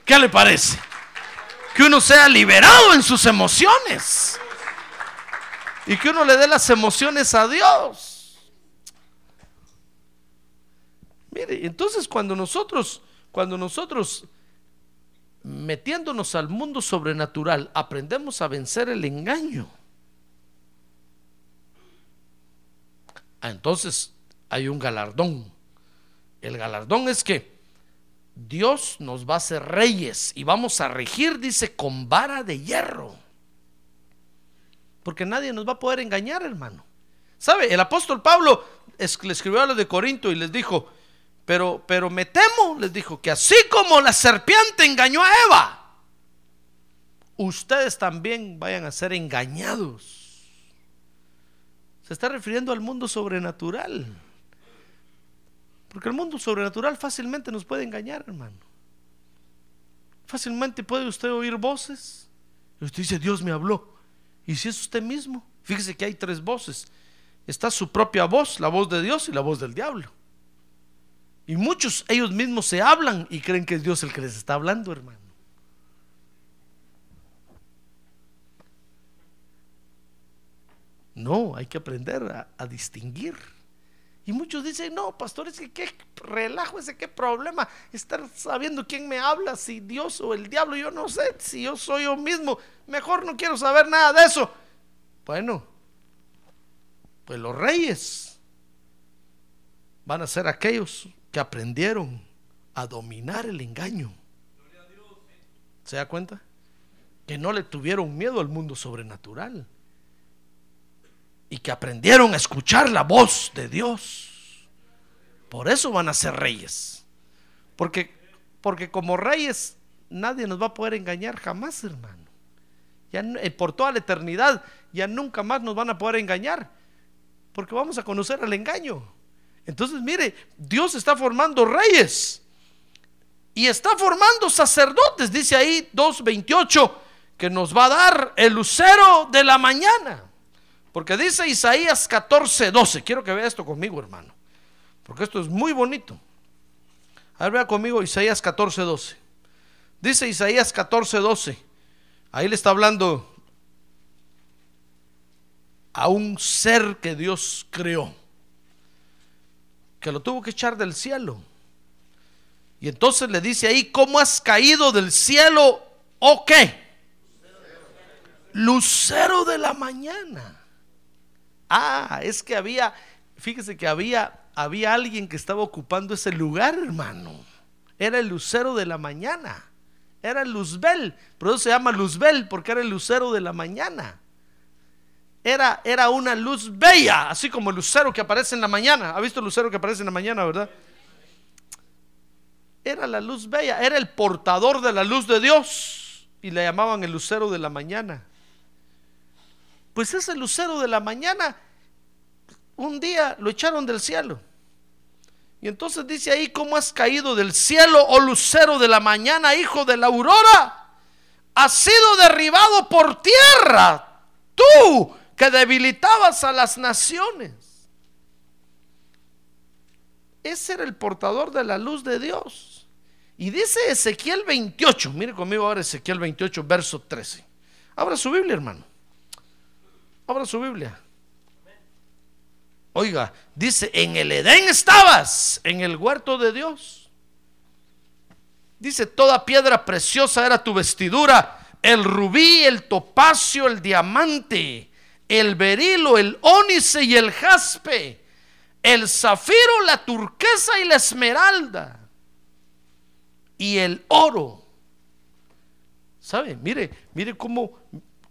¿Qué le parece? Que uno sea liberado en sus emociones. Y que uno le dé las emociones a Dios. Mire, entonces cuando nosotros, cuando nosotros metiéndonos al mundo sobrenatural, aprendemos a vencer el engaño. Ah, entonces hay un galardón. El galardón es que Dios nos va a hacer reyes y vamos a regir, dice, con vara de hierro. Porque nadie nos va a poder engañar, hermano. ¿Sabe? El apóstol Pablo le escribió a los de Corinto y les dijo, pero, pero me temo, les dijo, que así como la serpiente engañó a Eva, ustedes también vayan a ser engañados. Se está refiriendo al mundo sobrenatural. Porque el mundo sobrenatural fácilmente nos puede engañar, hermano. Fácilmente puede usted oír voces. Y usted dice, Dios me habló. Y si es usted mismo, fíjese que hay tres voces. Está su propia voz, la voz de Dios y la voz del diablo. Y muchos ellos mismos se hablan y creen que es Dios el que les está hablando, hermano. No, hay que aprender a, distinguir. Y muchos dicen, no, pastores, qué relajo ese, qué problema estar sabiendo quién me habla, si Dios o el diablo, yo no sé, si yo soy yo mismo, mejor no quiero saber nada de eso. Bueno, pues los reyes van a ser aquellos que aprendieron a dominar el engaño. ¿Se da cuenta? Que no le tuvieron miedo al mundo sobrenatural. Y que aprendieron a escuchar la voz de Dios. Por eso van a ser reyes. Porque, porque como reyes nadie nos va a poder engañar jamás, hermano. Ya, eh, por toda la eternidad ya nunca más nos van a poder engañar. Porque vamos a conocer el engaño. Entonces, mire, Dios está formando reyes y está formando sacerdotes, dice ahí 2.28, que nos va a dar el lucero de la mañana. Porque dice Isaías 14.12, quiero que vea esto conmigo, hermano, porque esto es muy bonito. A ver, vea conmigo Isaías 14.12. Dice Isaías 14.12, ahí le está hablando a un ser que Dios creó que lo tuvo que echar del cielo. Y entonces le dice ahí, ¿cómo has caído del cielo o qué? Lucero de la mañana. Ah, es que había, fíjese que había, había alguien que estaba ocupando ese lugar, hermano. Era el lucero de la mañana. Era el Luzbel. Por eso se llama Luzbel, porque era el lucero de la mañana era, era una luz bella, así como el lucero que aparece en la mañana. ¿Ha visto el lucero que aparece en la mañana, verdad? Era la luz bella, era el portador de la luz de Dios y le llamaban el lucero de la mañana. Pues ese lucero de la mañana, un día lo echaron del cielo. Y entonces dice ahí, ¿cómo has caído del cielo, oh lucero de la mañana, hijo de la aurora? Has sido derribado por tierra, tú que debilitabas a las naciones. ese era el portador de la luz de Dios. Y dice Ezequiel 28, mire conmigo ahora Ezequiel 28, verso 13. Abra su Biblia, hermano. Abra su Biblia. Oiga, dice, en el Edén estabas, en el huerto de Dios. Dice, toda piedra preciosa era tu vestidura, el rubí, el topacio, el diamante, el berilo, el ónice y el jaspe, el zafiro, la turquesa y la esmeralda, y el oro. ¿Sabe? Mire, mire cómo,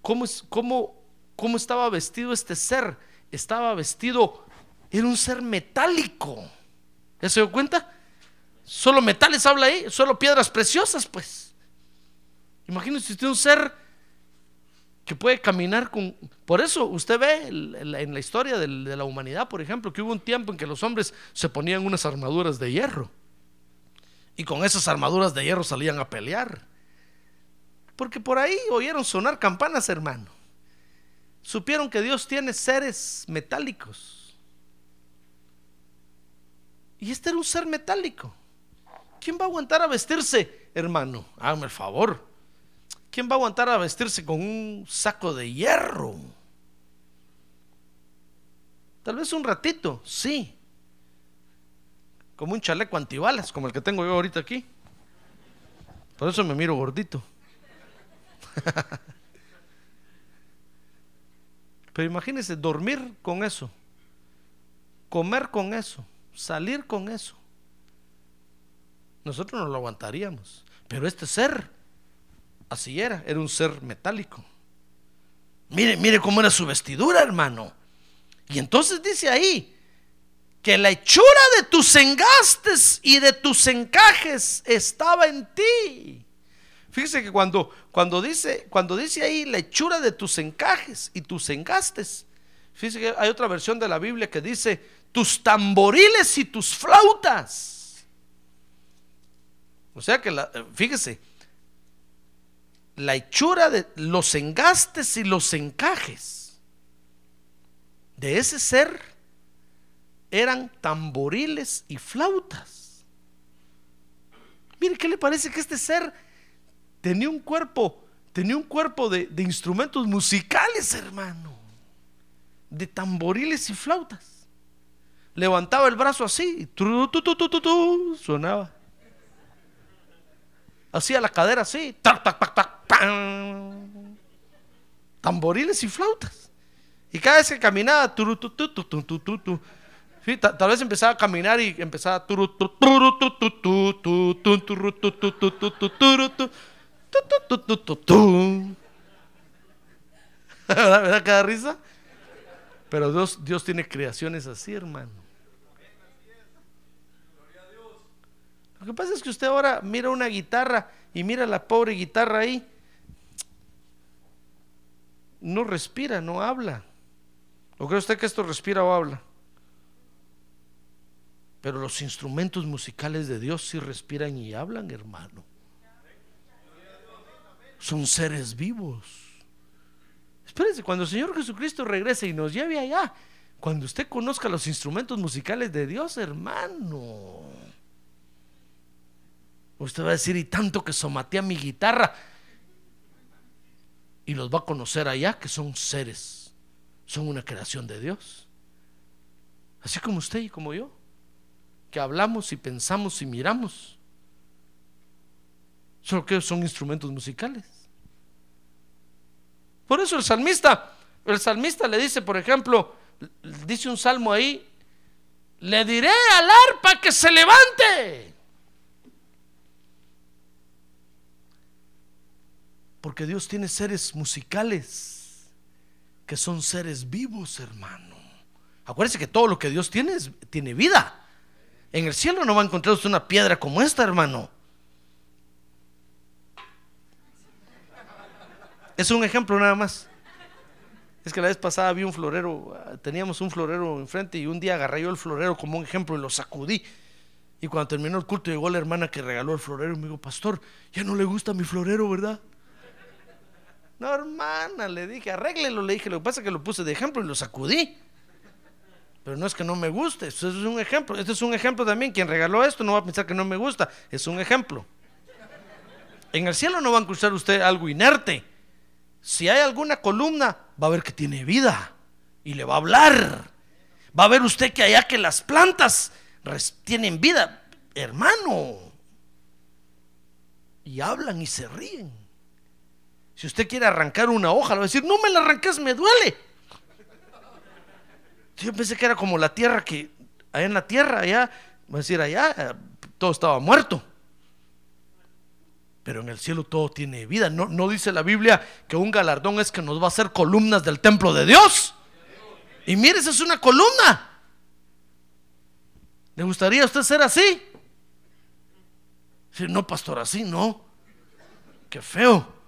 cómo, cómo, cómo estaba vestido este ser. Estaba vestido, era un ser metálico. ¿Ya se dio cuenta? Solo metales habla ahí, solo piedras preciosas, pues. Imagínese usted un ser que puede caminar con... Por eso usted ve en la historia de la humanidad, por ejemplo, que hubo un tiempo en que los hombres se ponían unas armaduras de hierro. Y con esas armaduras de hierro salían a pelear. Porque por ahí oyeron sonar campanas, hermano. Supieron que Dios tiene seres metálicos. Y este era un ser metálico. ¿Quién va a aguantar a vestirse, hermano? Hágame el favor. ¿Quién va a aguantar a vestirse con un saco de hierro? Tal vez un ratito, sí. Como un chaleco antibalas, como el que tengo yo ahorita aquí. Por eso me miro gordito. Pero imagínense dormir con eso, comer con eso, salir con eso. Nosotros no lo aguantaríamos. Pero este ser, así era, era un ser metálico. Mire, mire cómo era su vestidura, hermano. Y entonces dice ahí que la hechura de tus engastes y de tus encajes estaba en ti. Fíjese que cuando, cuando, dice, cuando dice ahí la hechura de tus encajes y tus engastes, fíjese que hay otra versión de la Biblia que dice tus tamboriles y tus flautas. O sea que, fíjese, la hechura de los engastes y los encajes de ese ser eran tamboriles y flautas. Mire, ¿qué le parece que este ser tenía un cuerpo, tenía un cuerpo de, instrumentos musicales, hermano, de tamboriles y flautas. Levantaba el brazo así, sonaba. Hacía la cadera así, tamboriles y flautas. Y cada vez que caminaba, tal vez empezaba a caminar y empezaba ¿Verdad cada risa? Pero Dios, Dios tiene creaciones así, hermano. Lo que pasa es que usted ahora mira una guitarra y mira la pobre guitarra ahí. No respira, no habla. ¿O cree usted que esto respira o habla? Pero los instrumentos musicales de Dios sí respiran y hablan, hermano son seres vivos. Espérense, cuando el Señor Jesucristo regrese y nos lleve allá, cuando usted conozca los instrumentos musicales de Dios, hermano, usted va a decir, y tanto que somatea mi guitarra, y los va a conocer allá, que son seres, son una creación de Dios. Así como usted y como yo, que hablamos y pensamos y miramos. Solo que son instrumentos musicales. Por eso el salmista, el salmista le dice, por ejemplo, dice un salmo ahí, le diré al arpa que se levante. Porque Dios tiene seres musicales que son seres vivos, hermano. Acuérdese que todo lo que Dios tiene tiene vida. En el cielo no va a encontrar usted una piedra como esta, hermano. Es un ejemplo nada más. Es que la vez pasada vi un florero, ah, teníamos un florero enfrente y un día agarré yo el florero como un ejemplo y lo sacudí. Y cuando terminó el culto llegó la hermana que regaló el florero y me dijo, pastor, ya no le gusta mi florero, ¿verdad? No, hermana, le dije, arréglelo, le dije, lo que pasa es que lo puse de ejemplo y lo sacudí. Pero no es que no me guste, eso es un ejemplo. Este es un ejemplo también. Quien regaló esto no va a pensar que no me gusta, es un ejemplo. En el cielo no va a encontrar usted algo inerte. Si hay alguna columna, va a ver que tiene vida y le va a hablar. Va a ver usted que allá que las plantas tienen vida, hermano. Y hablan y se ríen. Si usted quiere arrancar una hoja, le va a decir, no me la arranques, me duele. Yo pensé que era como la tierra que, allá en la tierra, allá, va a decir, allá todo estaba muerto. Pero en el cielo todo tiene vida. No, no dice la Biblia que un galardón es que nos va a hacer columnas del templo de Dios. Y mire, esa es una columna. ¿Le gustaría a usted ser así? Si no, pastor, así no. Qué feo.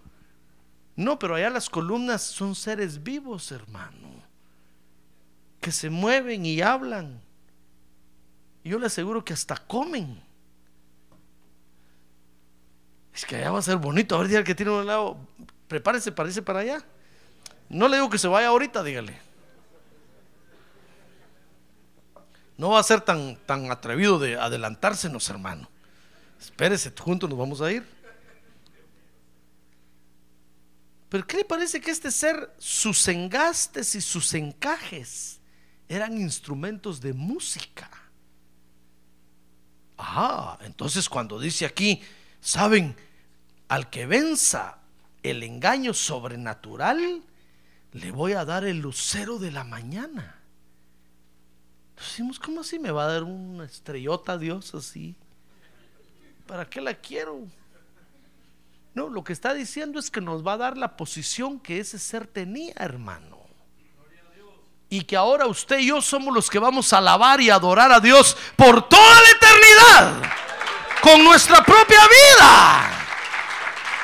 No, pero allá las columnas son seres vivos, hermano, que se mueven y hablan. Yo le aseguro que hasta comen. Es que allá va a ser bonito. A ver, que tiene un lado, prepárese para irse para allá. No le digo que se vaya ahorita, dígale. No va a ser tan, tan atrevido de adelantársenos, hermano. Espérese, juntos nos vamos a ir. Pero ¿qué le parece que este ser, sus engastes y sus encajes eran instrumentos de música? Ah, entonces cuando dice aquí, ¿Saben? Al que venza el engaño sobrenatural, le voy a dar el lucero de la mañana. Decimos, ¿cómo así me va a dar una estrellota Dios así? ¿Para qué la quiero? No, lo que está diciendo es que nos va a dar la posición que ese ser tenía, hermano. Y que ahora usted y yo somos los que vamos a alabar y adorar a Dios por toda la eternidad con nuestra propia vida.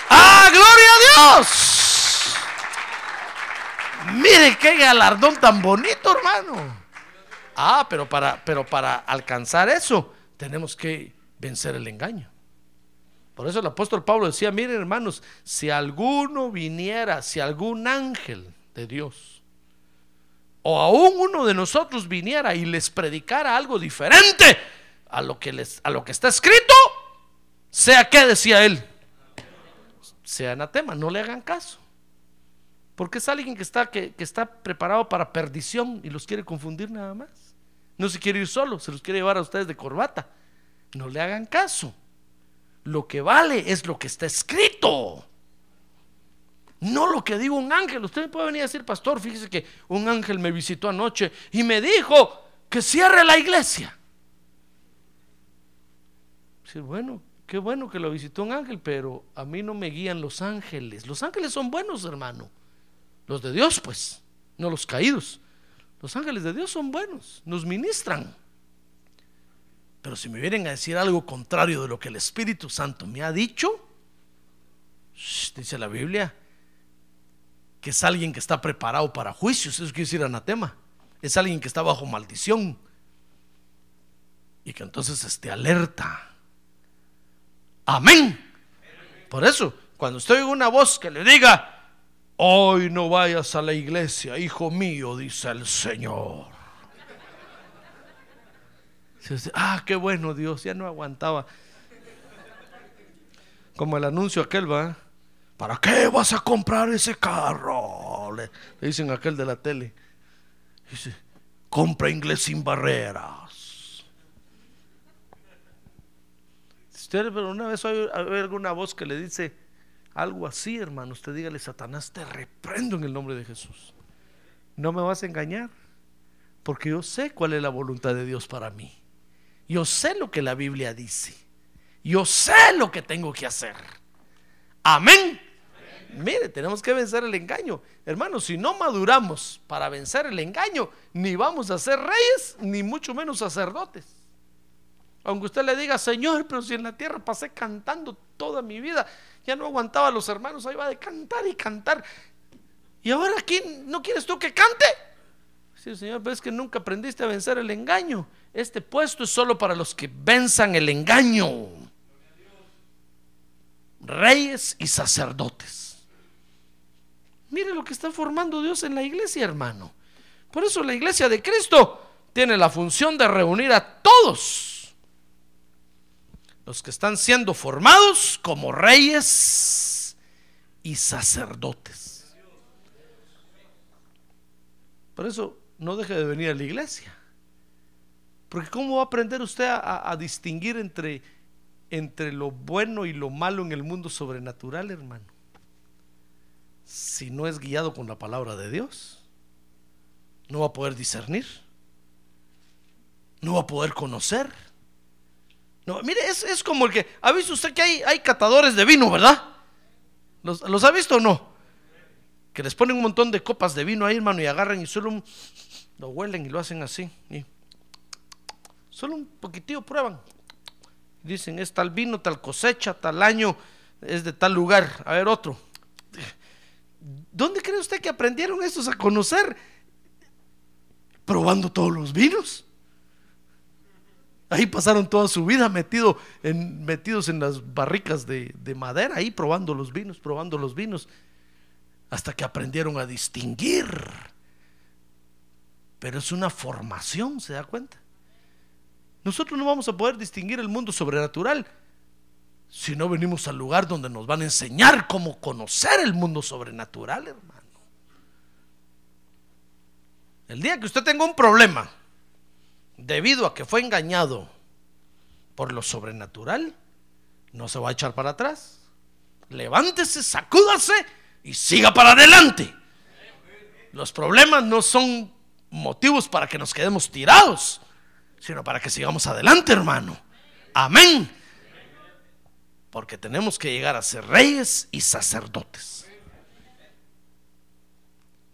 ¡Ah, gloria a Dios! Mire qué galardón tan bonito, hermano. Ah, pero para, pero para alcanzar eso tenemos que vencer el engaño. Por eso el apóstol Pablo decía, miren hermanos, si alguno viniera, si algún ángel de Dios, o aún uno de nosotros viniera y les predicara algo diferente, a lo que, les, a lo que está escrito, sea que decía él, sea anatema, no le hagan caso. Porque es alguien que está, que, que está preparado para perdición y los quiere confundir nada más. No se quiere ir solo, se los quiere llevar a ustedes de corbata. No le hagan caso. Lo que vale es lo que está escrito. No lo que digo un ángel. Usted puede venir a decir, pastor, fíjese que un ángel me visitó anoche y me dijo que cierre la iglesia. Sí, bueno, qué bueno que lo visitó un ángel, pero a mí no me guían los ángeles. Los ángeles son buenos, hermano. Los de Dios, pues, no los caídos. Los ángeles de Dios son buenos, nos ministran. Pero si me vienen a decir algo contrario de lo que el Espíritu Santo me ha dicho, dice la Biblia, que es alguien que está preparado para juicios, eso quiere decir anatema. Es alguien que está bajo maldición y que entonces esté alerta Amén. Por eso, cuando usted oiga una voz que le diga, hoy no vayas a la iglesia, hijo mío, dice el Señor. Ah, qué bueno Dios, ya no aguantaba. Como el anuncio aquel va, ¿para qué vas a comprar ese carro? Le, dicen aquel de la tele. Dice, compra inglés sin barreras. usted pero una vez oye alguna voz que le dice algo así, hermano, usted dígale, Satanás, te reprendo en el nombre de Jesús. No me vas a engañar, porque yo sé cuál es la voluntad de Dios para mí. Yo sé lo que la Biblia dice. Yo sé lo que tengo que hacer. Amén. Mire, tenemos que vencer el engaño. Hermanos, si no maduramos para vencer el engaño, ni vamos a ser reyes, ni mucho menos sacerdotes. Aunque usted le diga, Señor, pero si en la tierra pasé cantando toda mi vida, ya no aguantaba a los hermanos, ahí va de cantar y cantar. Y ahora aquí no quieres tú que cante. Sí, Señor, pero es que nunca aprendiste a vencer el engaño. Este puesto es solo para los que venzan el engaño. Reyes y sacerdotes. Mire lo que está formando Dios en la iglesia, hermano. Por eso la iglesia de Cristo tiene la función de reunir a todos los que están siendo formados como reyes y sacerdotes. Por eso no deje de venir a la iglesia. Porque ¿cómo va a aprender usted a, distinguir entre, entre lo bueno y lo malo en el mundo sobrenatural, hermano? Si no es guiado con la palabra de Dios, no va a poder discernir, no va a poder conocer. No, mire, es, es como el que, ¿ha visto usted que hay, hay catadores de vino, verdad? ¿Los, ¿Los ha visto o no? Que les ponen un montón de copas de vino ahí, hermano, y agarran y solo un- lo huelen y lo hacen así. y solo un poquitillo prueban. Dicen, es tal vino, tal cosecha, tal año, es de tal lugar. A ver, otro. ¿Dónde cree usted que aprendieron estos a conocer? Probando todos los vinos. Ahí pasaron toda su vida metido metidos en las barricas de madera, ahí probando los vinos, probando los vinos, hasta que aprendieron a distinguir. Pero es una formación, ¿se da cuenta? Nosotros no vamos a poder distinguir el mundo sobrenatural si no venimos al lugar donde nos van a enseñar cómo conocer el mundo sobrenatural, hermano. El día que usted tenga un problema debido a que fue engañado por lo sobrenatural, no se va a echar para atrás. Levántese, sacúdase y siga para adelante. Los problemas no son motivos para que nos quedemos tirados, sino para que sigamos adelante, hermano. Amén. Porque tenemos que llegar a ser reyes y sacerdotes.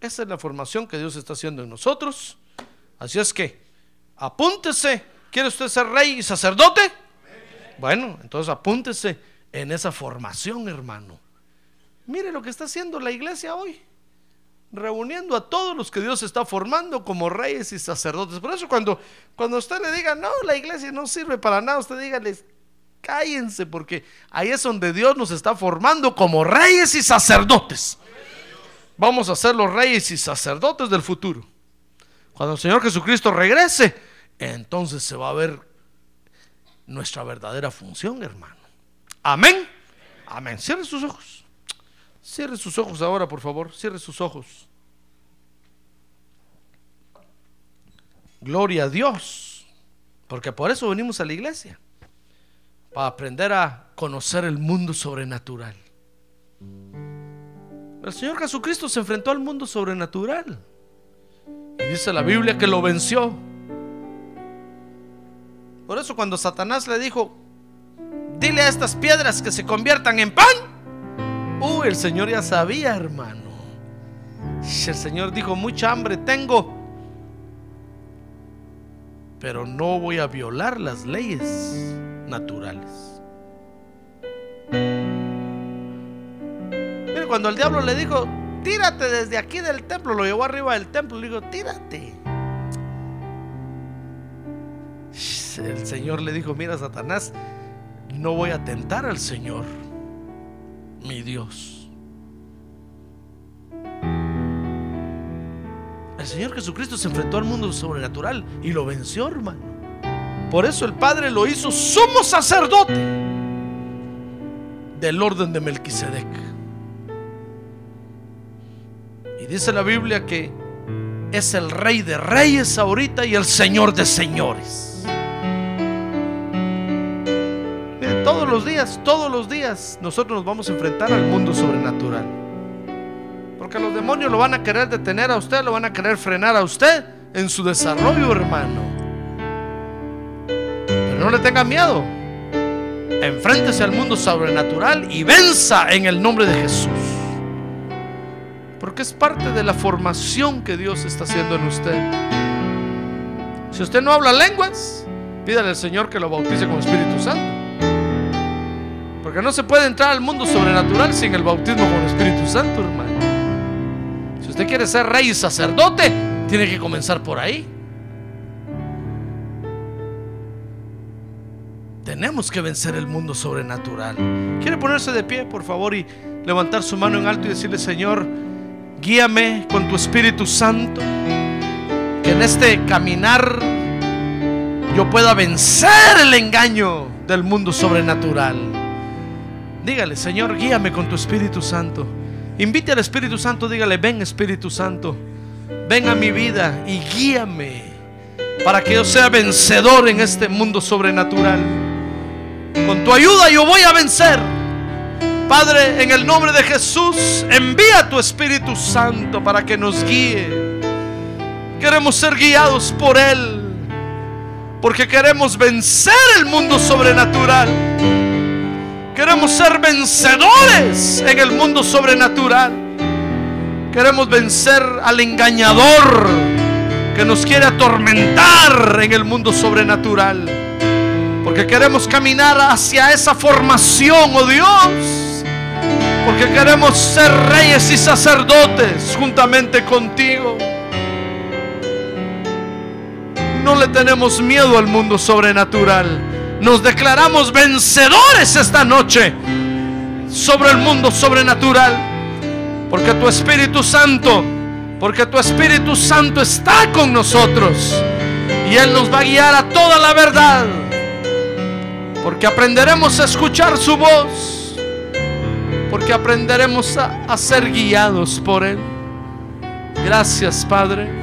Esa es la formación que Dios está haciendo en nosotros. Así es que apúntese. ¿Quiere usted ser rey y sacerdote? Bueno, entonces apúntese en esa formación, hermano. Mire lo que está haciendo la iglesia hoy. Reuniendo a todos los que Dios está formando como reyes y sacerdotes. Por eso cuando, cuando usted le diga, no, la iglesia no sirve para nada, usted dígales, cállense, porque ahí es donde Dios nos está formando como reyes y sacerdotes. Vamos a ser los reyes y sacerdotes del futuro. Cuando el Señor Jesucristo regrese, entonces se va a ver nuestra verdadera función, hermano. Amén. Amén. Cierre sus ojos. Cierre sus ojos ahora, por favor. Cierre sus ojos. Gloria a Dios. Porque por eso venimos a la iglesia. Para aprender a conocer el mundo sobrenatural. El Señor Jesucristo se enfrentó al mundo sobrenatural. Y dice la Biblia que lo venció. Por eso cuando Satanás le dijo, dile a estas piedras que se conviertan en pan. Uh, el Señor ya sabía, hermano. El Señor dijo, mucha hambre tengo, pero no voy a violar las leyes naturales. Mire, cuando el diablo le dijo, tírate desde aquí del templo, lo llevó arriba del templo, le dijo, tírate. El Señor le dijo, mira Satanás, no voy a tentar al Señor, mi Dios. El Señor Jesucristo se enfrentó al mundo sobrenatural y lo venció, hermano. Por eso el Padre lo hizo sumo sacerdote del orden de Melquisedec. Y dice la Biblia que es el rey de reyes ahorita y el señor de señores. Los días, todos los días nosotros nos vamos a enfrentar al mundo sobrenatural. Porque los demonios lo van a querer detener a usted, lo van a querer frenar a usted en su desarrollo, hermano. Pero no le tenga miedo. Enfréntese al mundo sobrenatural y venza en el nombre de Jesús. Porque es parte de la formación que Dios está haciendo en usted. Si usted no habla lenguas, pídale al Señor que lo bautice con Espíritu Santo. Porque no se puede entrar al mundo sobrenatural sin el bautismo con Espíritu Santo, hermano. Si usted quiere ser rey y sacerdote, tiene que comenzar por ahí. Tenemos que vencer el mundo sobrenatural. ¿Quiere ponerse de pie, por favor, y levantar su mano en alto y decirle, Señor, guíame con tu Espíritu Santo, que en este caminar yo pueda vencer el engaño del mundo sobrenatural. Dígale, Señor, guíame con tu Espíritu Santo. Invite al Espíritu Santo, dígale, ven Espíritu Santo, ven a mi vida y guíame para que yo sea vencedor en este mundo sobrenatural. Con tu ayuda yo voy a vencer. Padre, en el nombre de Jesús, envía tu Espíritu Santo para que nos guíe. Queremos ser guiados por Él, porque queremos vencer el mundo sobrenatural. Ser vencedores en el mundo sobrenatural. Queremos vencer al engañador que nos quiere atormentar en el mundo sobrenatural. Porque queremos caminar hacia esa formación, oh Dios. Porque queremos ser reyes y sacerdotes juntamente contigo. No le tenemos miedo al mundo sobrenatural. Nos declaramos vencedores esta noche sobre el mundo sobrenatural. Porque tu Espíritu Santo, porque tu Espíritu Santo está con nosotros. Y Él nos va a guiar a toda la verdad. Porque aprenderemos a escuchar su voz. Porque aprenderemos a, a ser guiados por Él. Gracias, Padre.